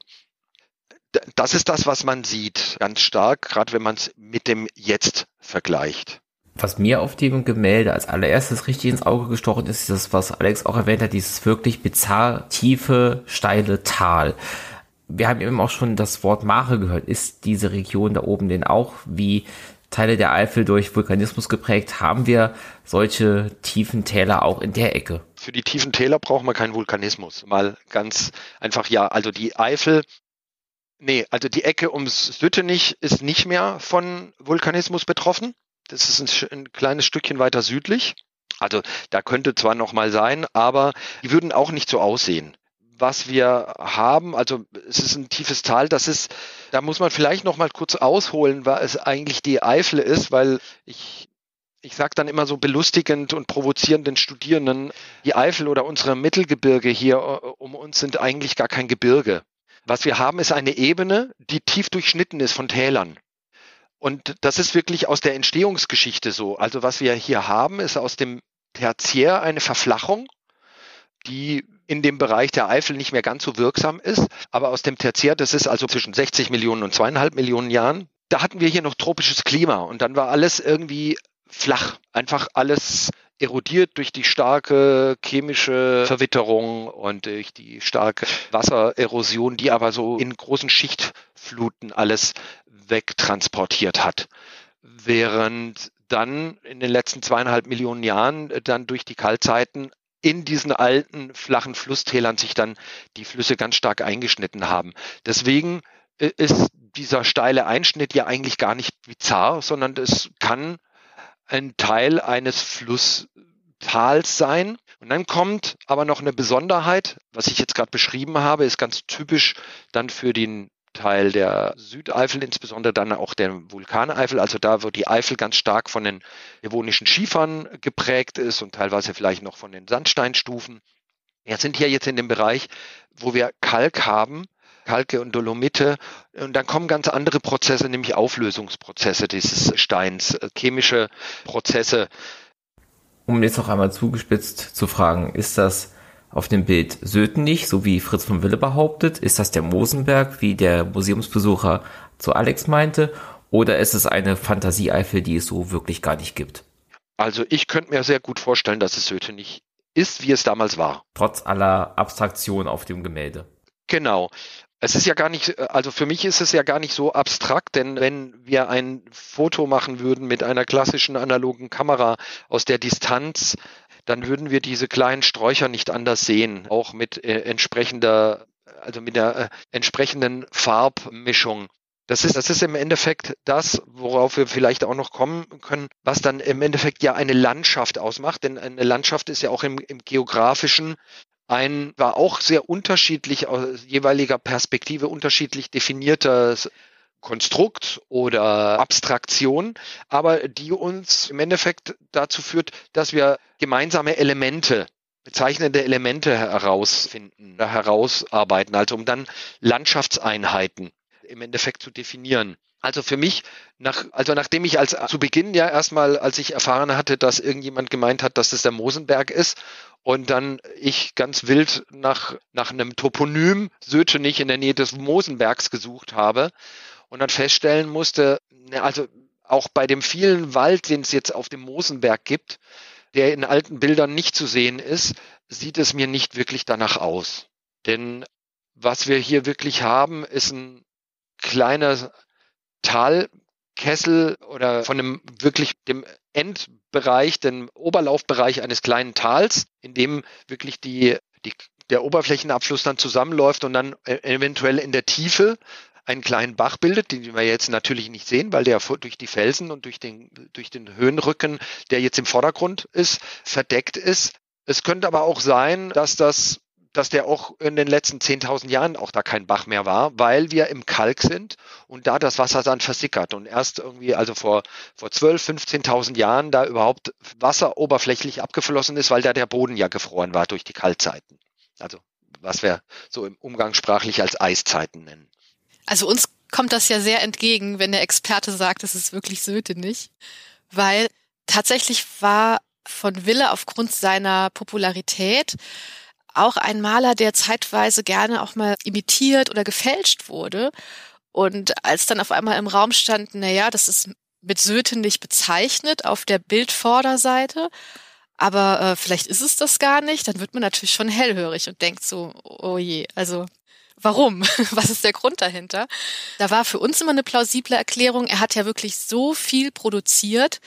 Speaker 3: das ist das, was man sieht, ganz stark, gerade wenn man es mit dem Jetzt vergleicht.
Speaker 2: Was mir auf dem Gemälde als allererstes richtig ins Auge gestochen ist, ist das, was Alex auch erwähnt hat, dieses wirklich bizarr tiefe, steile Tal. Wir haben eben auch schon das Wort Mare gehört. Ist diese Region da oben denn auch wie Teile der Eifel durch Vulkanismus geprägt? Haben wir solche tiefen Täler auch in der Ecke?
Speaker 3: Für die tiefen Täler brauchen wir keinen Vulkanismus. Mal ganz einfach ja. Also die Eifel Nee, also die Ecke ums Süttenich ist nicht mehr von Vulkanismus betroffen. Das ist ein, ein kleines Stückchen weiter südlich. Also da könnte zwar noch mal sein, aber die würden auch nicht so aussehen. Was wir haben, also es ist ein tiefes Tal, das ist, da muss man vielleicht noch mal kurz ausholen, was es eigentlich die Eifel ist, weil ich ich sage dann immer so belustigend und provozierend den Studierenden, die Eifel oder unsere Mittelgebirge hier äh, um uns sind eigentlich gar kein Gebirge. Was wir haben, ist eine Ebene, die tief durchschnitten ist von Tälern. Und das ist wirklich aus der Entstehungsgeschichte so. Also was wir hier haben, ist aus dem Tertiär eine Verflachung, die in dem Bereich der Eifel nicht mehr ganz so wirksam ist. Aber aus dem Tertiär, das ist also zwischen 60 Millionen und zweieinhalb Millionen Jahren, da hatten wir hier noch tropisches Klima und dann war alles irgendwie flach. Einfach alles erodiert durch die starke chemische Verwitterung und durch die starke Wassererosion, die aber so in großen Schichtfluten alles wegtransportiert hat. Während dann in den letzten zweieinhalb Millionen Jahren dann durch die Kaltzeiten in diesen alten flachen Flusstälern sich dann die Flüsse ganz stark eingeschnitten haben. Deswegen äh, ist dieser steile Einschnitt ja eigentlich gar nicht bizarr, sondern es kann ein Teil eines Flusstals sein. Und dann kommt aber noch eine Besonderheit, was ich jetzt gerade beschrieben habe, ist ganz typisch dann für den Teil der Südeifel, insbesondere dann auch der Vulkaneifel, also da, wo die Eifel ganz stark von den devonischen Schiefern geprägt ist und teilweise vielleicht noch von den Sandsteinstufen. Wir sind hier jetzt in dem Bereich, wo wir Kalk haben, Kalke und Dolomite. Und dann kommen ganz andere Prozesse, nämlich Auflösungsprozesse dieses Steins, äh, chemische Prozesse.
Speaker 2: Um jetzt noch einmal zugespitzt zu fragen, ist das auf dem Bild Sötenich, so wie Fritz von Wille behauptet? Ist das der Mosenberg, wie der Museumsbesucher zu Alex meinte? Oder ist es eine Fantasieeifel, die es so wirklich gar nicht gibt?
Speaker 3: Also ich könnte mir sehr gut vorstellen, dass es Sötenich ist, wie es damals war.
Speaker 2: Trotz aller Abstraktion auf dem Gemälde.
Speaker 3: Genau. Es ist ja gar nicht, also für mich ist es ja gar nicht so abstrakt, denn wenn wir ein Foto machen würden mit einer klassischen analogen Kamera aus der Distanz, dann würden wir diese kleinen Sträucher nicht anders sehen, auch mit äh, entsprechender, also mit der äh, entsprechenden Farbmischung. Das ist, das ist im Endeffekt das, worauf wir vielleicht auch noch kommen können, was dann im Endeffekt ja eine Landschaft ausmacht. Denn eine Landschaft ist ja auch im, im geografischen ein, war auch sehr unterschiedlich aus jeweiliger Perspektive unterschiedlich definiertes Konstrukt oder Abstraktion, aber die uns im Endeffekt dazu führt, dass wir gemeinsame Elemente bezeichnende Elemente herausfinden, herausarbeiten, also um dann Landschaftseinheiten im Endeffekt zu definieren. Also für mich, nach, also nachdem ich als zu Beginn ja erstmal, als ich erfahren hatte, dass irgendjemand gemeint hat, dass es der Mosenberg ist und dann ich ganz wild nach, nach einem Toponym Sötenich in der Nähe des Mosenbergs gesucht habe und dann feststellen musste, ne, also auch bei dem vielen Wald, den es jetzt auf dem Mosenberg gibt, der in alten Bildern nicht zu sehen ist, sieht es mir nicht wirklich danach aus. Denn was wir hier wirklich haben, ist ein kleiner Talkessel oder von dem wirklich dem Endbereich, dem Oberlaufbereich eines kleinen Tals, in dem wirklich die, die der Oberflächenabfluss dann zusammenläuft und dann e-, eventuell in der Tiefe einen kleinen Bach bildet, den wir jetzt natürlich nicht sehen, weil der durch die Felsen und durch den, durch den Höhenrücken, der jetzt im Vordergrund ist, verdeckt ist. Es könnte aber auch sein, dass das dass der auch in den letzten 10.000 Jahren auch da kein Bach mehr war, weil wir im Kalk sind und da das Wasser dann versickert und erst irgendwie, also vor, vor 12, 15.000 Jahren da überhaupt Wasser oberflächlich abgeflossen ist, weil da der Boden ja gefroren war durch die Kaltzeiten. Also was wir so im umgangssprachlich als Eiszeiten nennen.
Speaker 1: Also uns kommt das ja sehr entgegen, wenn der Experte sagt, es ist wirklich Söte nicht, weil tatsächlich war von Wille aufgrund seiner Popularität auch ein Maler, der zeitweise gerne auch mal imitiert oder gefälscht wurde. Und als dann auf einmal im Raum stand, na ja, das ist mit Söte nicht bezeichnet auf der Bildvorderseite, aber äh, vielleicht ist es das gar nicht, dann wird man natürlich schon hellhörig und denkt so, oh je, also Warum? Was ist der Grund dahinter? Da war für uns immer eine plausible Erklärung. Er hat ja wirklich so viel produziert.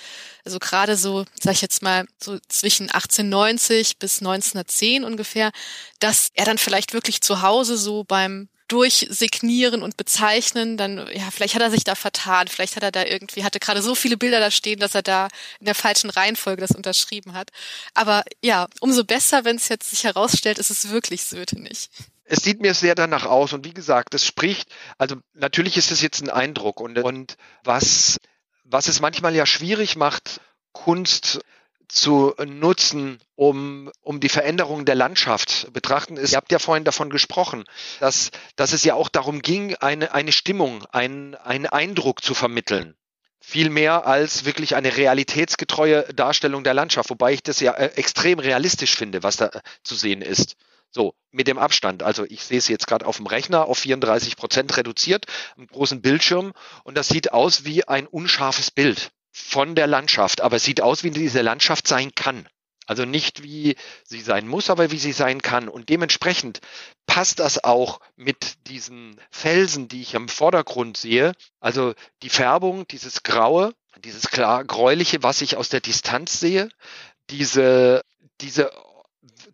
Speaker 1: Also gerade so, sag ich jetzt mal, so zwischen 1890 bis 1910 ungefähr, dass er dann vielleicht wirklich zu Hause so beim durchsignieren und bezeichnen, dann, ja, vielleicht hat er sich da vertan, vielleicht hat er da irgendwie, hatte gerade so viele Bilder da stehen, dass er da in der falschen Reihenfolge das unterschrieben hat. Aber ja, umso besser, wenn es jetzt sich herausstellt, ist es wirklich Söte nicht
Speaker 3: es sieht mir sehr danach aus und wie gesagt, es spricht, also natürlich ist es jetzt ein Eindruck und, und was, was es manchmal ja schwierig macht, Kunst zu nutzen, um, um die Veränderung der Landschaft betrachten ist. Ihr habt ja vorhin davon gesprochen, dass, dass es ja auch darum ging, eine, eine Stimmung, einen, einen Eindruck zu vermitteln. Viel mehr als wirklich eine realitätsgetreue Darstellung der Landschaft, wobei ich das ja äh, extrem realistisch finde, was da zu sehen ist. So, mit dem Abstand. Also ich sehe es jetzt gerade auf dem Rechner auf 34 Prozent reduziert, im großen Bildschirm und das sieht aus wie ein unscharfes Bild von der Landschaft, aber es sieht aus, wie diese Landschaft sein kann. Also nicht wie sie sein muss, aber wie sie sein kann. Und dementsprechend passt das auch mit diesen Felsen, die ich am Vordergrund sehe. Also die Färbung, dieses Graue, dieses klar gräuliche, was ich aus der Distanz sehe, diese, diese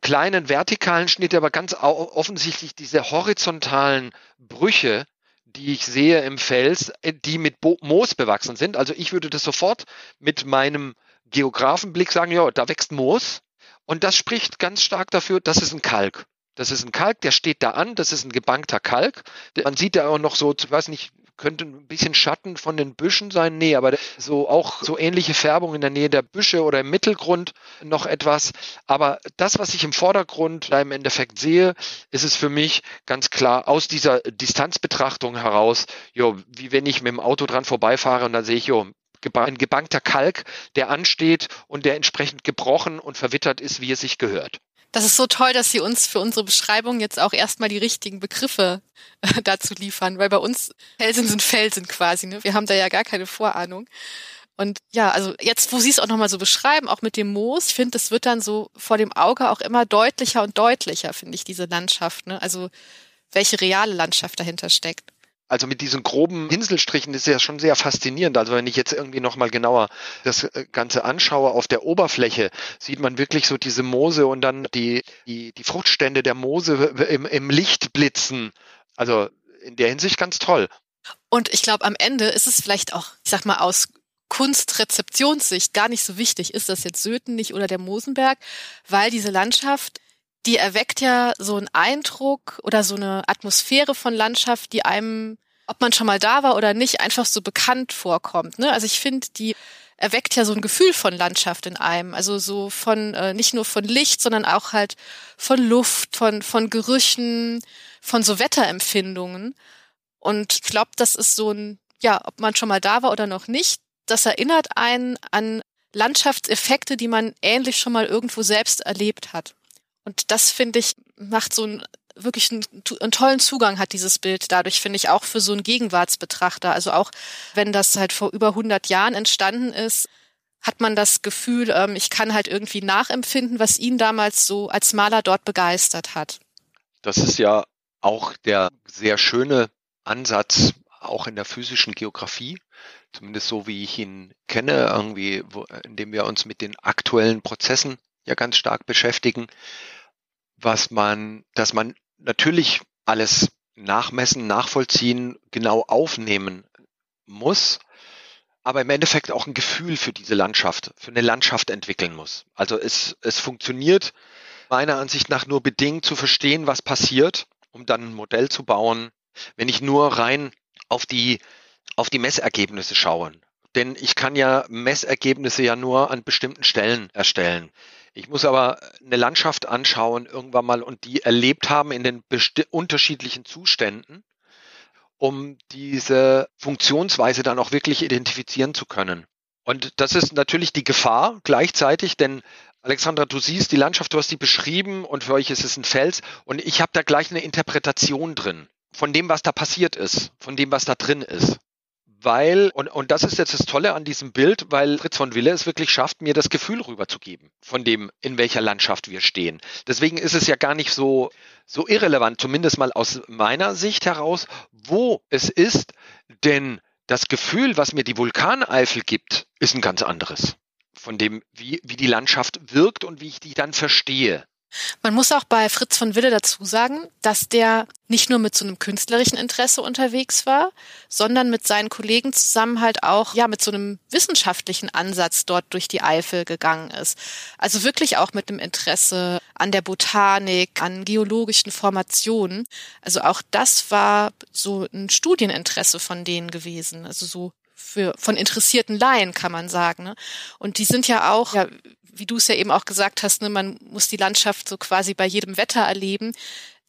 Speaker 3: kleinen vertikalen Schnitte, aber ganz offensichtlich diese horizontalen Brüche, die ich sehe im Fels, äh, die mit Moos bewachsen sind. Also ich würde das sofort mit meinem Geografenblick sagen, ja, da wächst Moos. Und das spricht ganz stark dafür, das ist ein Kalk. Das ist ein Kalk, der steht da an, das ist ein gebankter Kalk. Man sieht da auch noch so, ich weiß nicht, könnte ein bisschen Schatten von den Büschen sein. Nee, aber so auch so ähnliche Färbung in der Nähe der Büsche oder im Mittelgrund noch etwas. Aber das, was ich im Vordergrund da im Endeffekt sehe, ist es für mich ganz klar aus dieser Distanzbetrachtung heraus, jo, wie wenn ich mit dem Auto dran vorbeifahre und dann sehe ich, jo, ein gebankter Kalk, der ansteht und der entsprechend gebrochen und verwittert ist, wie es sich gehört.
Speaker 1: Das ist so toll, dass Sie uns für unsere Beschreibung jetzt auch erstmal die richtigen Begriffe äh, dazu liefern, weil bei uns Felsen sind Felsen quasi. Ne? Wir haben da ja gar keine Vorahnung. Und ja, also jetzt, wo Sie es auch nochmal so beschreiben, auch mit dem Moos, ich finde, das wird dann so vor dem Auge auch immer deutlicher und deutlicher, finde ich, diese Landschaft. Ne? Also welche reale Landschaft dahinter steckt.
Speaker 3: Also mit diesen groben Pinselstrichen ist ja schon sehr faszinierend. Also wenn ich jetzt irgendwie nochmal genauer das äh, Ganze anschaue, auf der Oberfläche sieht man wirklich so diese Moose und dann die, die, die Fruchtstände der Moose im, im Licht blitzen. Also in der Hinsicht ganz toll.
Speaker 1: Und ich glaube, am Ende ist es vielleicht auch, ich sag mal, aus Kunstrezeptionssicht gar nicht so wichtig, ist das jetzt Söten nicht oder der Mosenberg, weil diese Landschaft die erweckt ja so einen Eindruck oder so eine Atmosphäre von Landschaft, die einem, ob man schon mal da war oder nicht, einfach so bekannt vorkommt. Ne? Also ich finde, die erweckt ja so ein Gefühl von Landschaft in einem. Also so von, äh, nicht nur von Licht, sondern auch halt von Luft, von, von Gerüchen, von so Wetterempfindungen. Und ich glaube, das ist so ein, ja, ob man schon mal da war oder noch nicht, das erinnert einen an Landschaftseffekte, die man ähnlich schon mal irgendwo selbst erlebt hat. Und das finde ich macht so ein wirklich einen, einen, tollen Zugang hat dieses Bild dadurch, finde ich, auch für so einen Gegenwartsbetrachter. Also auch wenn das halt vor über 100 Jahren entstanden ist, hat man das Gefühl, ähm, ich kann halt irgendwie nachempfinden, was ihn damals so als Maler dort begeistert hat.
Speaker 3: Das ist ja auch der sehr schöne Ansatz, auch in der physischen Geografie, zumindest so wie ich ihn kenne, irgendwie, wo, indem wir uns mit den aktuellen Prozessen ja ganz stark beschäftigen, was man, dass man natürlich alles nachmessen, nachvollziehen, genau aufnehmen muss, aber im Endeffekt auch ein Gefühl für diese Landschaft, für eine Landschaft entwickeln muss. Also es, es funktioniert meiner Ansicht nach nur bedingt zu verstehen, was passiert, um dann ein Modell zu bauen, wenn ich nur rein auf die, auf die Messergebnisse schaue. Denn ich kann ja Messergebnisse ja nur an bestimmten Stellen erstellen. Ich muss aber eine Landschaft anschauen irgendwann mal und die erlebt haben in den unterschiedlichen Zuständen, um diese Funktionsweise dann auch wirklich identifizieren zu können. Und das ist natürlich die Gefahr gleichzeitig, denn Alexandra, du siehst die Landschaft, du hast die beschrieben und für euch ist es ein Fels und ich habe da gleich eine Interpretation drin von dem, was da passiert ist, von dem, was da drin ist weil, und, und das ist jetzt das Tolle an diesem Bild, weil Fritz von Wille es wirklich schafft, mir das Gefühl rüberzugeben, von dem, in welcher Landschaft wir stehen. Deswegen ist es ja gar nicht so, so irrelevant, zumindest mal aus meiner Sicht heraus, wo es ist, denn das Gefühl, was mir die Vulkaneifel gibt, ist ein ganz anderes. Von dem, wie, wie die Landschaft wirkt und wie ich die dann verstehe.
Speaker 1: Man muss auch bei Fritz von Wille dazu sagen, dass der nicht nur mit so einem künstlerischen Interesse unterwegs war, sondern mit seinen Kollegen zusammen halt auch, ja, mit so einem wissenschaftlichen Ansatz dort durch die Eifel gegangen ist. Also wirklich auch mit einem Interesse an der Botanik, an geologischen Formationen. Also auch das war so ein Studieninteresse von denen gewesen. Also so für, von interessierten Laien kann man sagen. Ne? Und die sind ja auch, ja, wie du es ja eben auch gesagt hast, ne, man muss die Landschaft so quasi bei jedem Wetter erleben.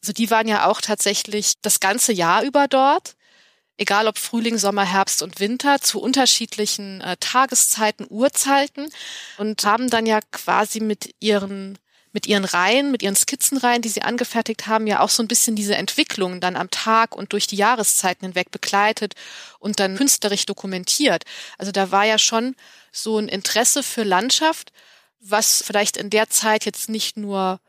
Speaker 1: Also die waren ja auch tatsächlich das ganze Jahr über dort, egal ob Frühling, Sommer, Herbst und Winter, zu unterschiedlichen äh, Tageszeiten, Uhrzeiten und haben dann ja quasi mit ihren mit ihren Reihen, mit ihren Skizzenreihen, die sie angefertigt haben, ja auch so ein bisschen diese Entwicklung dann am Tag und durch die Jahreszeiten hinweg begleitet und dann künstlerisch dokumentiert. Also da war ja schon so ein Interesse für Landschaft, was vielleicht in der Zeit jetzt nicht nur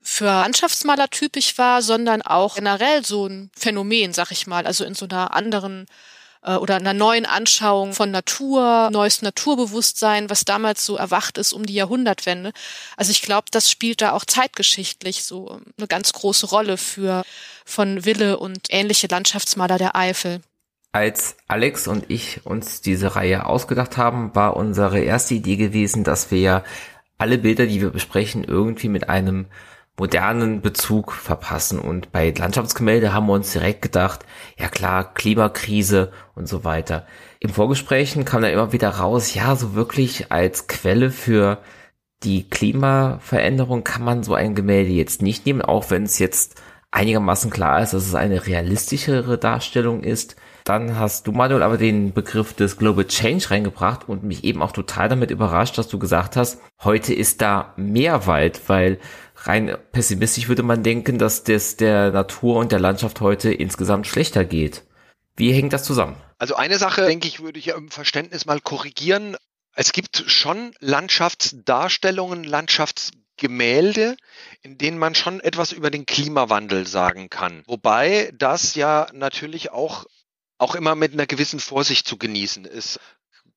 Speaker 1: für Landschaftsmaler typisch war, sondern auch generell so ein Phänomen, sag ich mal, also in so einer anderen äh, oder einer neuen Anschauung von Natur, neues Naturbewusstsein, was damals so erwacht ist um die Jahrhundertwende. Also ich glaube, das spielt da auch zeitgeschichtlich so eine ganz große Rolle für von Wille und ähnliche Landschaftsmaler der Eifel.
Speaker 2: Als Alex und ich uns diese Reihe ausgedacht haben, war unsere erste Idee gewesen, dass wir alle Bilder, die wir besprechen, irgendwie mit einem modernen Bezug verpassen. Und bei Landschaftsgemälde haben wir uns direkt gedacht, ja klar, Klimakrise und so weiter. Im Vorgesprächen kam dann immer wieder raus, ja, so wirklich als Quelle für die Klimaveränderung kann man so ein Gemälde jetzt nicht nehmen, auch wenn es jetzt einigermaßen klar ist, dass es eine realistischere Darstellung ist. Dann hast du, Manuel, aber den Begriff des Global Change reingebracht und mich eben auch total damit überrascht, dass du gesagt hast, heute ist da mehr Wald, weil rein pessimistisch würde man denken, dass das der Natur und der Landschaft heute insgesamt schlechter geht. Wie hängt das zusammen?
Speaker 3: Also eine Sache, denke ich, würde ich im Verständnis mal korrigieren. Es gibt schon Landschaftsdarstellungen, Landschafts Gemälde, in denen man schon etwas über den Klimawandel sagen kann. Wobei das ja natürlich auch, auch immer mit einer gewissen Vorsicht zu genießen ist.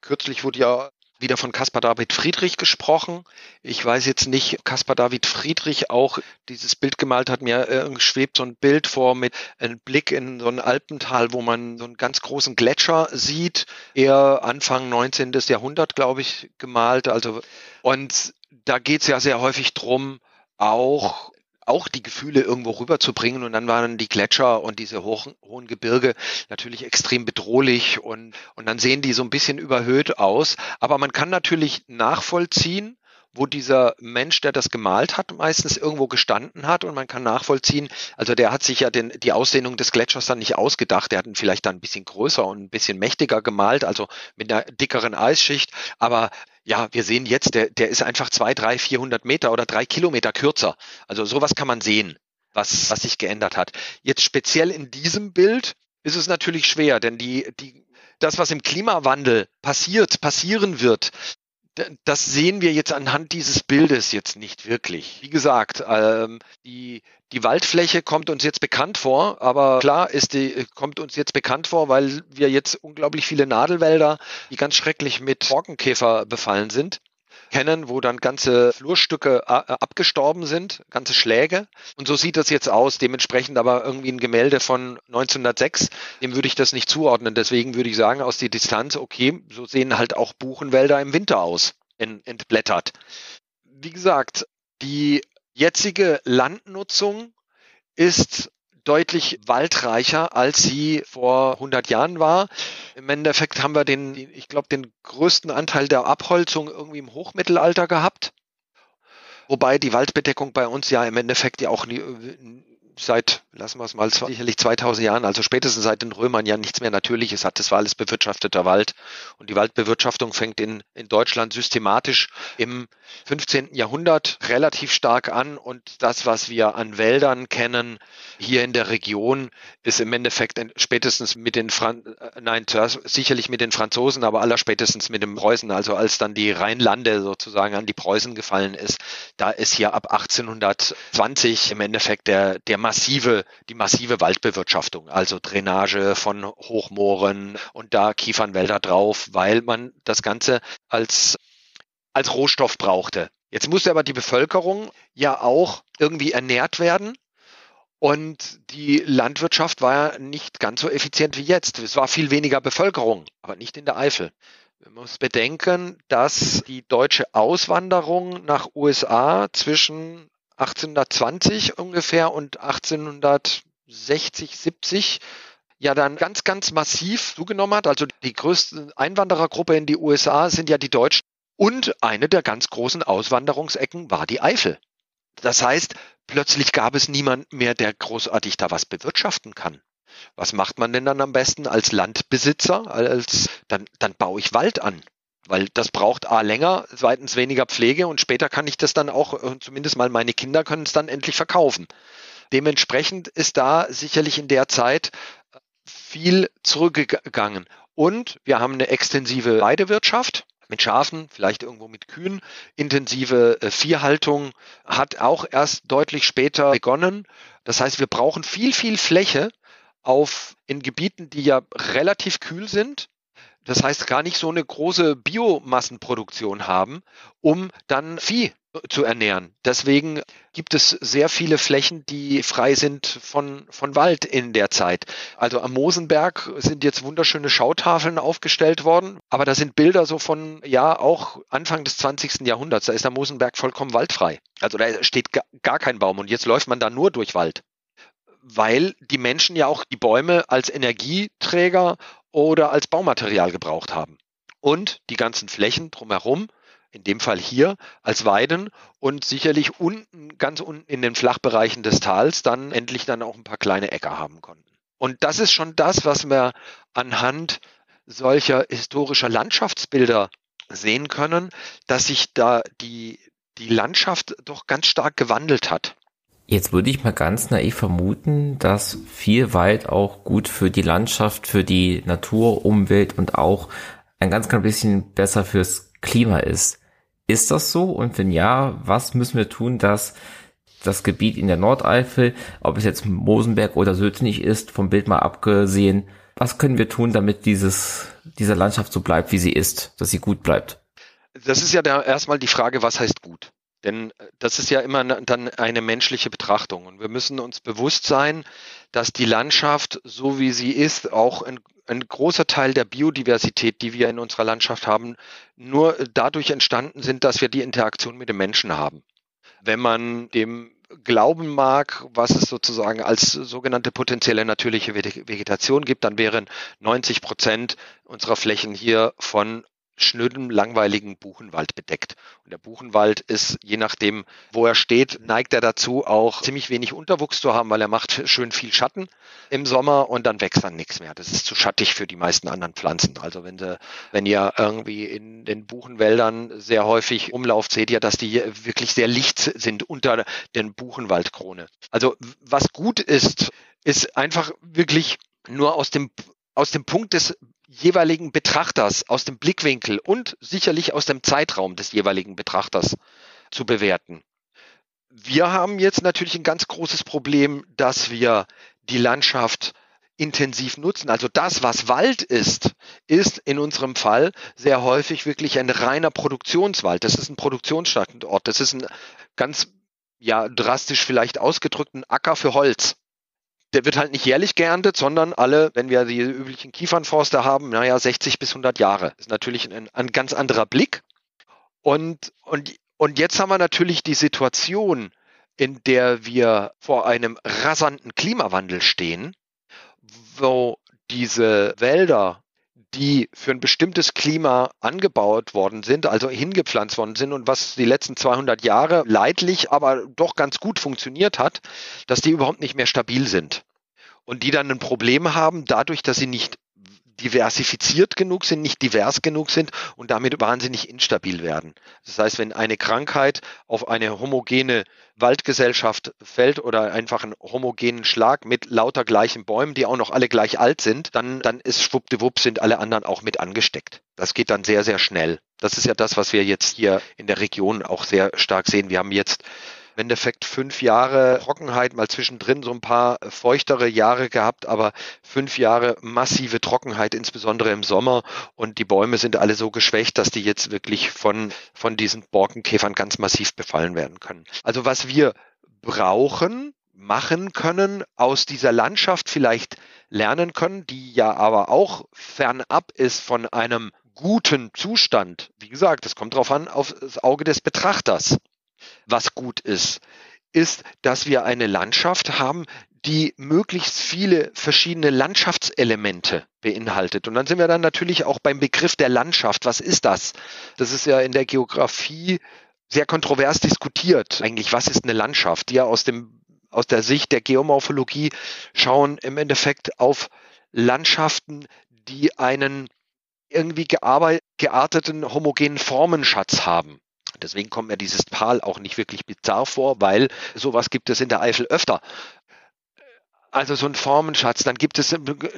Speaker 3: Kürzlich wurde ja wieder von Caspar David Friedrich gesprochen. Ich weiß jetzt nicht, Caspar David Friedrich auch dieses Bild gemalt hat, mir äh, schwebt so ein Bild vor mit einem Blick in so ein Alpental, wo man so einen ganz großen Gletscher sieht, eher Anfang 19. Jahrhundert, glaube ich, gemalt. Also, und da geht es ja sehr häufig drum, auch auch die Gefühle irgendwo rüberzubringen. Und dann waren die Gletscher und diese hohen, hohen Gebirge natürlich extrem bedrohlich und, und dann sehen die so ein bisschen überhöht aus. Aber man kann natürlich nachvollziehen, wo dieser Mensch, der das gemalt hat, meistens irgendwo gestanden hat und man kann nachvollziehen, also der hat sich ja den, die Ausdehnung des Gletschers dann nicht ausgedacht, der hat ihn vielleicht dann ein bisschen größer und ein bisschen mächtiger gemalt, also mit einer dickeren Eisschicht, aber ja, wir sehen jetzt, der, der ist einfach zwei, drei, vierhundert Meter oder drei Kilometer kürzer. Also sowas kann man sehen, was, was sich geändert hat. Jetzt speziell in diesem Bild ist es natürlich schwer, denn die, die, das, was im Klimawandel passiert, passieren wird, das sehen wir jetzt anhand dieses Bildes jetzt nicht wirklich. Wie gesagt, ähm, die, die Waldfläche kommt uns jetzt bekannt vor, aber klar ist die, kommt uns jetzt bekannt vor, weil wir jetzt unglaublich viele Nadelwälder, die ganz schrecklich mit Borkenkäfer befallen sind, kennen, wo dann ganze Flurstücke äh, abgestorben sind, ganze Schläge. Und so sieht das jetzt aus. Dementsprechend aber irgendwie ein Gemälde von 1906, dem würde ich das nicht zuordnen. Deswegen würde ich sagen, aus der Distanz, okay, so sehen halt auch Buchenwälder im Winter aus, entblättert. Wie gesagt, die jetzige Landnutzung ist deutlich waldreicher, als sie vor 100 Jahren war. Im Endeffekt haben wir den, ich glaube, den größten Anteil der Abholzung irgendwie im Hochmittelalter gehabt. Wobei die Waldbedeckung bei uns ja im Endeffekt ja auch nie, seit, lassen wir es mal, sicherlich 2000 Jahren, also spätestens seit den Römern ja nichts mehr Natürliches hat. Das war alles bewirtschafteter Wald. Und die Waldbewirtschaftung fängt in, in Deutschland systematisch im 15. Jahrhundert relativ stark an. Und das, was wir an Wäldern kennen, hier in der Region, ist im Endeffekt spätestens mit den Fran äh, nein, sicherlich mit den Franzosen, aber allerspätestens mit den Preußen, also als dann die Rheinlande sozusagen an die Preußen gefallen ist, da ist hier ab 1820 im Endeffekt der, der massive, die massive Waldbewirtschaftung, also Drainage von Hochmooren und da Kiefernwälder drauf, weil man das Ganze als, als Rohstoff brauchte. Jetzt musste aber die Bevölkerung ja auch irgendwie ernährt werden. Und die Landwirtschaft war ja nicht ganz so effizient wie jetzt. Es war viel weniger Bevölkerung, aber nicht in der Eifel. Man muss bedenken, dass die deutsche Auswanderung nach USA zwischen 1820 ungefähr und 1860, 70 ja dann ganz, ganz massiv zugenommen hat. Also die größte Einwanderergruppe in die USA sind ja die Deutschen. Und eine der ganz großen Auswanderungsecken war die Eifel. Das heißt, plötzlich gab es niemand mehr, der großartig da was bewirtschaften kann. Was macht man denn dann am besten als Landbesitzer? Als, dann, dann baue ich Wald an weil das braucht A länger, zweitens weniger Pflege und später kann ich das dann auch, äh, zumindest mal meine Kinder können es dann endlich verkaufen. Dementsprechend ist da sicherlich in der Zeit äh, viel zurückgegangen. Und wir haben eine extensive Weidewirtschaft mit Schafen, vielleicht irgendwo mit Kühen. Intensive äh, Viehhaltung hat auch erst deutlich später begonnen. Das heißt, wir brauchen viel, viel Fläche auf in Gebieten, die ja relativ kühl sind das heißt gar nicht so eine große Biomassenproduktion haben, um dann Vieh zu ernähren. Deswegen gibt es sehr viele Flächen, die frei sind von, von Wald in der Zeit. Also am Mosenberg sind jetzt wunderschöne Schautafeln aufgestellt worden, aber da sind Bilder so von, ja, auch Anfang des 20. Jahrhunderts. Da ist der Mosenberg vollkommen waldfrei. Also da steht gar kein Baum und jetzt läuft man da nur durch Wald weil die Menschen ja auch die Bäume als Energieträger oder als Baumaterial gebraucht haben. Und die ganzen Flächen drumherum, in dem Fall hier, als Weiden und sicherlich unten, ganz unten in den Flachbereichen des Tals dann endlich dann auch ein paar kleine Äcker haben konnten. Und das ist schon das, was wir anhand solcher historischer Landschaftsbilder sehen können, dass sich da die, die Landschaft doch ganz stark gewandelt hat.
Speaker 2: Jetzt würde ich mal ganz naiv vermuten, dass viel Wald auch gut für die Landschaft, für die Natur, Umwelt und auch ein ganz klein bisschen besser fürs Klima ist. Ist das so? Und wenn ja, was müssen wir tun, dass das Gebiet in der Nordeifel, ob es jetzt Mosenberg oder Södnich ist, vom Bild mal abgesehen, was können wir tun, damit dieses, diese Landschaft so bleibt, wie sie ist, dass sie gut bleibt?
Speaker 3: Das ist ja da erstmal die Frage, was heißt gut? Denn äh, das ist ja immer dann eine menschliche Betrachtung. Und wir müssen uns bewusst sein, dass die Landschaft, so wie sie ist, auch ein, ein, großer Teil der Biodiversität, die wir in unserer Landschaft haben, nur dadurch entstanden sind, dass wir die Interaktion mit den Menschen haben. Wenn man dem glauben mag, was es sozusagen als sogenannte potenzielle natürliche Vegetation gibt, dann wären 90 Prozent unserer Flächen hier von schnödem, langweiligen Buchenwald bedeckt. Und der Buchenwald ist, je nachdem, wo er steht, neigt er dazu, auch ziemlich wenig Unterwuchs zu haben, weil er macht schön viel Schatten im Sommer und dann wächst dann nichts mehr. Das ist zu schattig für die meisten anderen Pflanzen. Also wenn, sie, wenn ihr irgendwie in den Buchenwäldern sehr häufig umlauft, seht ihr, dass die wirklich sehr licht sind unter den Buchenwaldkrone. Also was gut ist, ist einfach wirklich nur aus dem aus dem Punkt des jeweiligen Betrachters, aus dem Blickwinkel und sicherlich aus dem Zeitraum des jeweiligen Betrachters zu bewerten. Wir haben jetzt natürlich ein ganz großes Problem, dass wir die Landschaft intensiv nutzen. Also das, was Wald ist, ist in unserem Fall sehr häufig wirklich ein reiner Produktionswald. Das ist ein Produktionsstandort. Das ist ein ganz ja drastisch vielleicht ausgedrückten Acker für Holz der wird halt nicht jährlich geerntet, sondern alle, wenn wir die üblichen Kiefernforste haben, naja, 60 bis 100 Jahre. Das ist natürlich ein, ein ganz anderer Blick. Und, und, und jetzt haben wir natürlich die Situation, in der wir vor einem rasanten Klimawandel stehen, wo diese Wälder, die für ein bestimmtes Klima angebaut worden sind, also hingepflanzt worden sind und was die letzten 200 Jahre leidlich, aber doch ganz gut funktioniert hat, dass die überhaupt nicht mehr stabil sind. Und die dann ein Problem haben, dadurch, dass sie nicht diversifiziert genug sind, nicht divers genug sind und damit wahnsinnig instabil werden. Das heißt, wenn eine Krankheit auf eine homogene Waldgesellschaft fällt oder einfach einen homogenen Schlag mit lauter gleichen Bäumen, die auch noch alle gleich alt sind, dann, dann ist schwuppdiwupp sind alle anderen auch mit angesteckt. Das geht dann sehr, sehr schnell. Das ist ja das, was wir jetzt hier in der Region auch sehr stark sehen. Wir haben jetzt im Endeffekt fünf Jahre Trockenheit, mal zwischendrin so ein paar feuchtere Jahre gehabt, aber fünf Jahre massive Trockenheit, insbesondere im Sommer. Und die Bäume sind alle so geschwächt, dass die jetzt wirklich von, von diesen Borkenkäfern ganz massiv befallen werden können. Also was wir brauchen, machen können, aus dieser Landschaft vielleicht lernen können, die ja aber auch fernab ist von einem guten Zustand. Wie gesagt, es kommt darauf an, auf das Auge des Betrachters was gut ist, ist, dass wir eine Landschaft haben, die möglichst viele verschiedene Landschaftselemente beinhaltet. Und dann sind wir dann natürlich auch beim Begriff der Landschaft. Was ist das? Das ist ja in der Geografie sehr kontrovers diskutiert. Eigentlich, was ist eine Landschaft? Die ja aus dem, aus der Sicht der Geomorphologie schauen im Endeffekt auf Landschaften, die einen irgendwie gearteten homogenen Formenschatz haben. Deswegen kommt mir dieses Tal auch nicht wirklich bizarr vor, weil sowas gibt es in der Eifel öfter. Also so ein Formenschatz, dann gibt es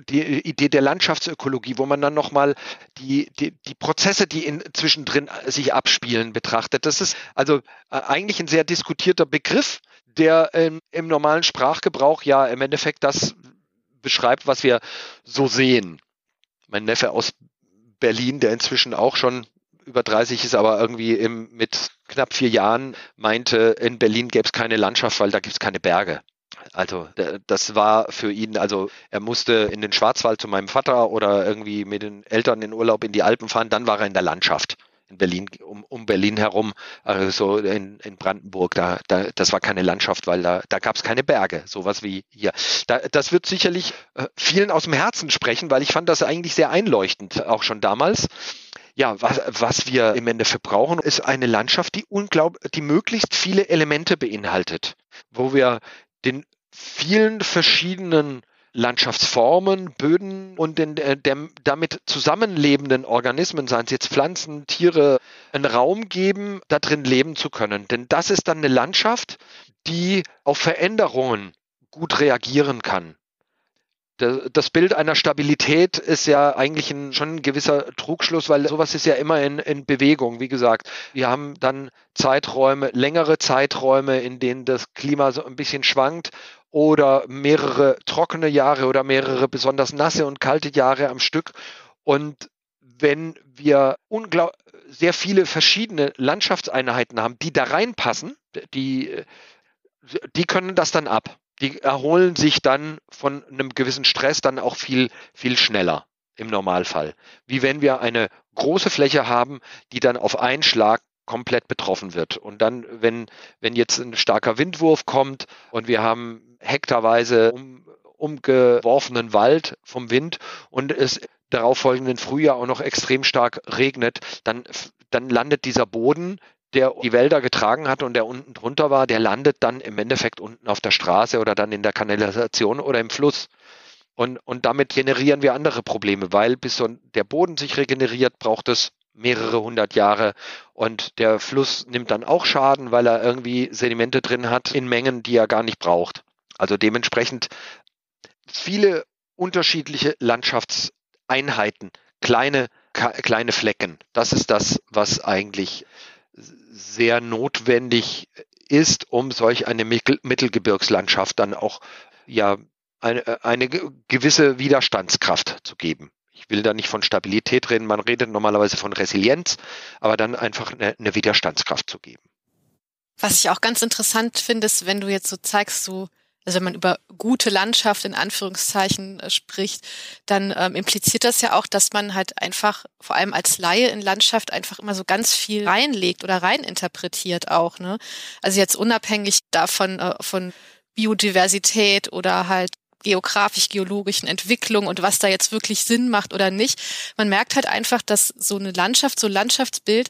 Speaker 3: die Idee der Landschaftsökologie, wo man dann nochmal die, die, die Prozesse, die in, zwischendrin sich abspielen, betrachtet. Das ist also äh, eigentlich ein sehr diskutierter Begriff, der im, im normalen Sprachgebrauch ja im Endeffekt das beschreibt, was wir so sehen. Mein Neffe aus Berlin, der inzwischen auch schon über 30 ist, aber irgendwie im, mit knapp vier Jahren meinte, in Berlin gäbe es keine Landschaft, weil da gibt es keine Berge. Also das war für ihn, also er musste in den Schwarzwald zu meinem Vater oder irgendwie mit den Eltern in Urlaub in die Alpen fahren, dann war er in der Landschaft. In Berlin, um, um Berlin herum, also so in, in Brandenburg, da, da, das war keine Landschaft, weil da, da gab es keine Berge, sowas wie hier. Da, das wird sicherlich äh, vielen aus dem Herzen sprechen, weil ich fand das eigentlich sehr einleuchtend, auch schon damals ja, was, was wir im Endeffekt brauchen, ist eine Landschaft, die unglaublich, die möglichst viele Elemente beinhaltet, wo wir den vielen verschiedenen Landschaftsformen, Böden und den äh, dem, damit zusammenlebenden Organismen, seien es jetzt Pflanzen, Tiere, einen Raum geben, da drin leben zu können. Denn das ist dann eine Landschaft, die auf Veränderungen gut reagieren kann. Das Bild einer Stabilität ist ja eigentlich ein, schon ein gewisser Trugschluss, weil sowas ist ja immer in, in Bewegung. Wie gesagt, wir haben dann Zeiträume, längere Zeiträume, in denen das Klima so ein bisschen schwankt oder mehrere trockene Jahre oder mehrere besonders nasse und kalte Jahre am Stück. Und wenn wir sehr viele verschiedene Landschaftseinheiten haben, die da reinpassen, die, die können das dann ab die erholen sich dann von einem gewissen Stress dann auch viel, viel schneller im Normalfall. Wie wenn wir eine große Fläche haben, die dann auf einen Schlag komplett betroffen wird. Und dann, wenn, wenn jetzt ein starker Windwurf kommt und wir haben hektarweise um, umgeworfenen Wald vom Wind und es darauf folgenden Frühjahr auch noch extrem stark regnet, dann, dann landet dieser Boden der die Wälder getragen hat und der unten drunter war, der landet dann im Endeffekt unten auf der Straße oder dann in der Kanalisation oder im Fluss. Und, und damit generieren wir andere Probleme, weil bis so der Boden sich regeneriert, braucht es mehrere hundert Jahre und der Fluss nimmt dann auch Schaden, weil er irgendwie Sedimente drin hat in Mengen, die er gar nicht braucht. Also dementsprechend viele unterschiedliche Landschaftseinheiten, kleine, kleine Flecken. Das ist das, was eigentlich sehr notwendig ist, um solch eine Mittelgebirgslandschaft dann auch ja eine, eine gewisse Widerstandskraft zu geben. Ich will da nicht von Stabilität reden, man redet normalerweise von Resilienz, aber dann einfach eine, eine Widerstandskraft zu geben.
Speaker 1: Was ich auch ganz interessant finde, ist, wenn du jetzt so zeigst, so also wenn man über gute Landschaft in Anführungszeichen äh, spricht, dann ähm, impliziert das ja auch, dass man halt einfach, vor allem als Laie in Landschaft, einfach immer so ganz viel reinlegt oder reininterpretiert auch. Ne? Also jetzt unabhängig davon äh, von Biodiversität oder halt geografisch-geologischen Entwicklung und was da jetzt wirklich Sinn macht oder nicht. Man merkt halt einfach, dass so eine Landschaft, so ein Landschaftsbild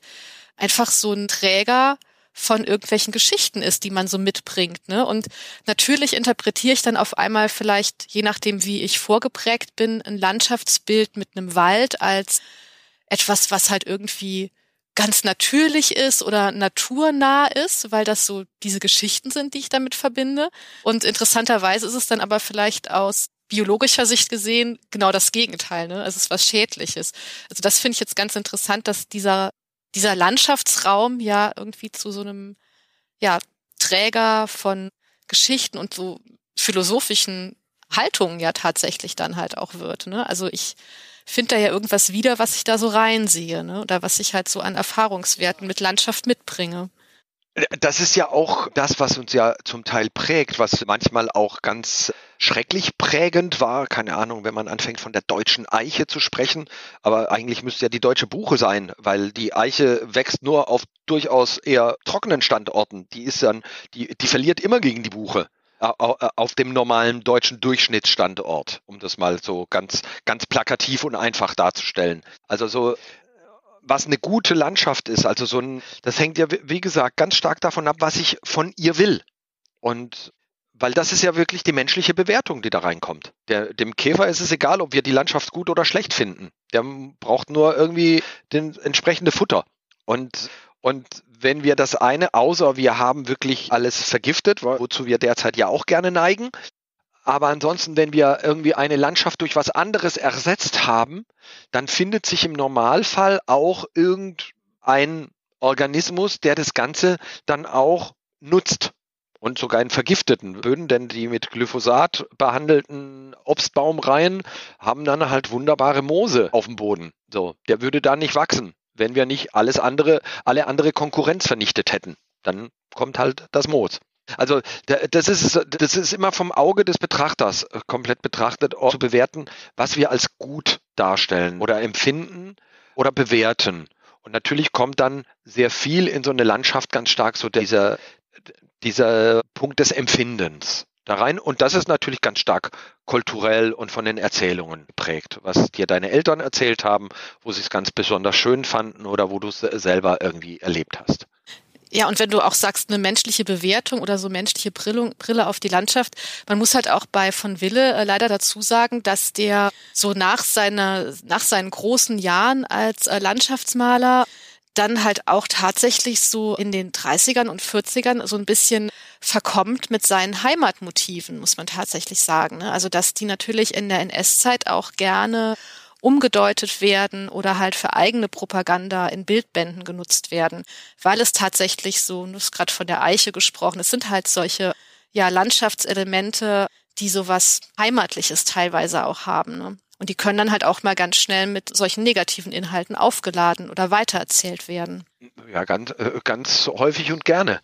Speaker 1: einfach so ein Träger von irgendwelchen Geschichten ist, die man so mitbringt. Ne? Und natürlich interpretiere ich dann auf einmal vielleicht, je nachdem, wie ich vorgeprägt bin, ein Landschaftsbild mit einem Wald als etwas, was halt irgendwie ganz natürlich ist oder naturnah ist, weil das so diese Geschichten sind, die ich damit verbinde. Und interessanterweise ist es dann aber vielleicht aus biologischer Sicht gesehen genau das Gegenteil. Ne? Also es ist was Schädliches. Also das finde ich jetzt ganz interessant, dass dieser dieser Landschaftsraum ja irgendwie zu so einem ja, Träger von Geschichten und so philosophischen Haltungen ja tatsächlich dann halt auch wird. Ne? Also ich finde da ja irgendwas wieder, was ich da so reinsehe, ne? Oder was ich halt so an Erfahrungswerten mit Landschaft mitbringe.
Speaker 3: Das ist ja auch das, was uns ja zum Teil prägt, was manchmal auch ganz schrecklich prägend war. Keine Ahnung, wenn man anfängt von der deutschen Eiche zu sprechen. Aber eigentlich müsste ja die deutsche Buche sein, weil die Eiche wächst nur auf durchaus eher trockenen Standorten. Die ist dann, die, die verliert immer gegen die Buche auf dem normalen deutschen Durchschnittsstandort, um das mal so ganz, ganz plakativ und einfach darzustellen. Also so was eine gute Landschaft ist. Also so ein, das hängt ja, wie gesagt, ganz stark davon ab, was ich von ihr will. Und weil das ist ja wirklich die menschliche Bewertung, die da reinkommt. Der, dem Käfer ist es egal, ob wir die Landschaft gut oder schlecht finden. Der braucht nur irgendwie den entsprechende Futter. Und, und wenn wir das eine, außer wir haben wirklich alles vergiftet, wozu wir derzeit ja auch gerne neigen, aber ansonsten, wenn wir irgendwie eine Landschaft durch was anderes ersetzt haben, dann findet sich im Normalfall auch irgendein Organismus, der das Ganze dann auch nutzt und sogar in vergifteten Böden, denn die mit Glyphosat behandelten Obstbaumreihen haben dann halt wunderbare Moose auf dem Boden. So, der würde da nicht wachsen, wenn wir nicht alles andere, alle andere Konkurrenz vernichtet hätten. Dann kommt halt das Moos. Also das ist, das ist immer vom Auge des Betrachters äh, komplett betrachtet, zu bewerten, was wir als gut darstellen oder empfinden oder bewerten. Und natürlich kommt dann sehr viel in so eine Landschaft ganz stark so dieser, dieser Punkt des Empfindens da rein. Und das ist natürlich ganz stark kulturell und von den Erzählungen geprägt, was dir deine Eltern erzählt haben, wo sie es ganz besonders schön fanden oder wo du es selber irgendwie erlebt hast.
Speaker 1: Ja, und wenn du auch sagst, eine menschliche Bewertung oder so menschliche Brille, Brille auf die Landschaft, man muss halt auch bei von Wille äh, leider dazu sagen, dass der so nach seiner, nach seinen großen Jahren als äh, Landschaftsmaler dann halt auch tatsächlich so in den 30ern und 40ern so ein bisschen verkommt mit seinen Heimatmotiven, muss man tatsächlich sagen. Ne? Also dass die natürlich in der NS-Zeit auch gerne umgedeutet werden oder halt für eigene Propaganda in Bildbänden genutzt werden, weil es tatsächlich so, du hast gerade von der Eiche gesprochen, es sind halt solche ja Landschaftselemente, die sowas Heimatliches teilweise auch haben. Ne? Und die können dann halt auch mal ganz schnell mit solchen negativen Inhalten aufgeladen oder weitererzählt werden.
Speaker 3: Ja, ganz, äh, ganz häufig und gerne.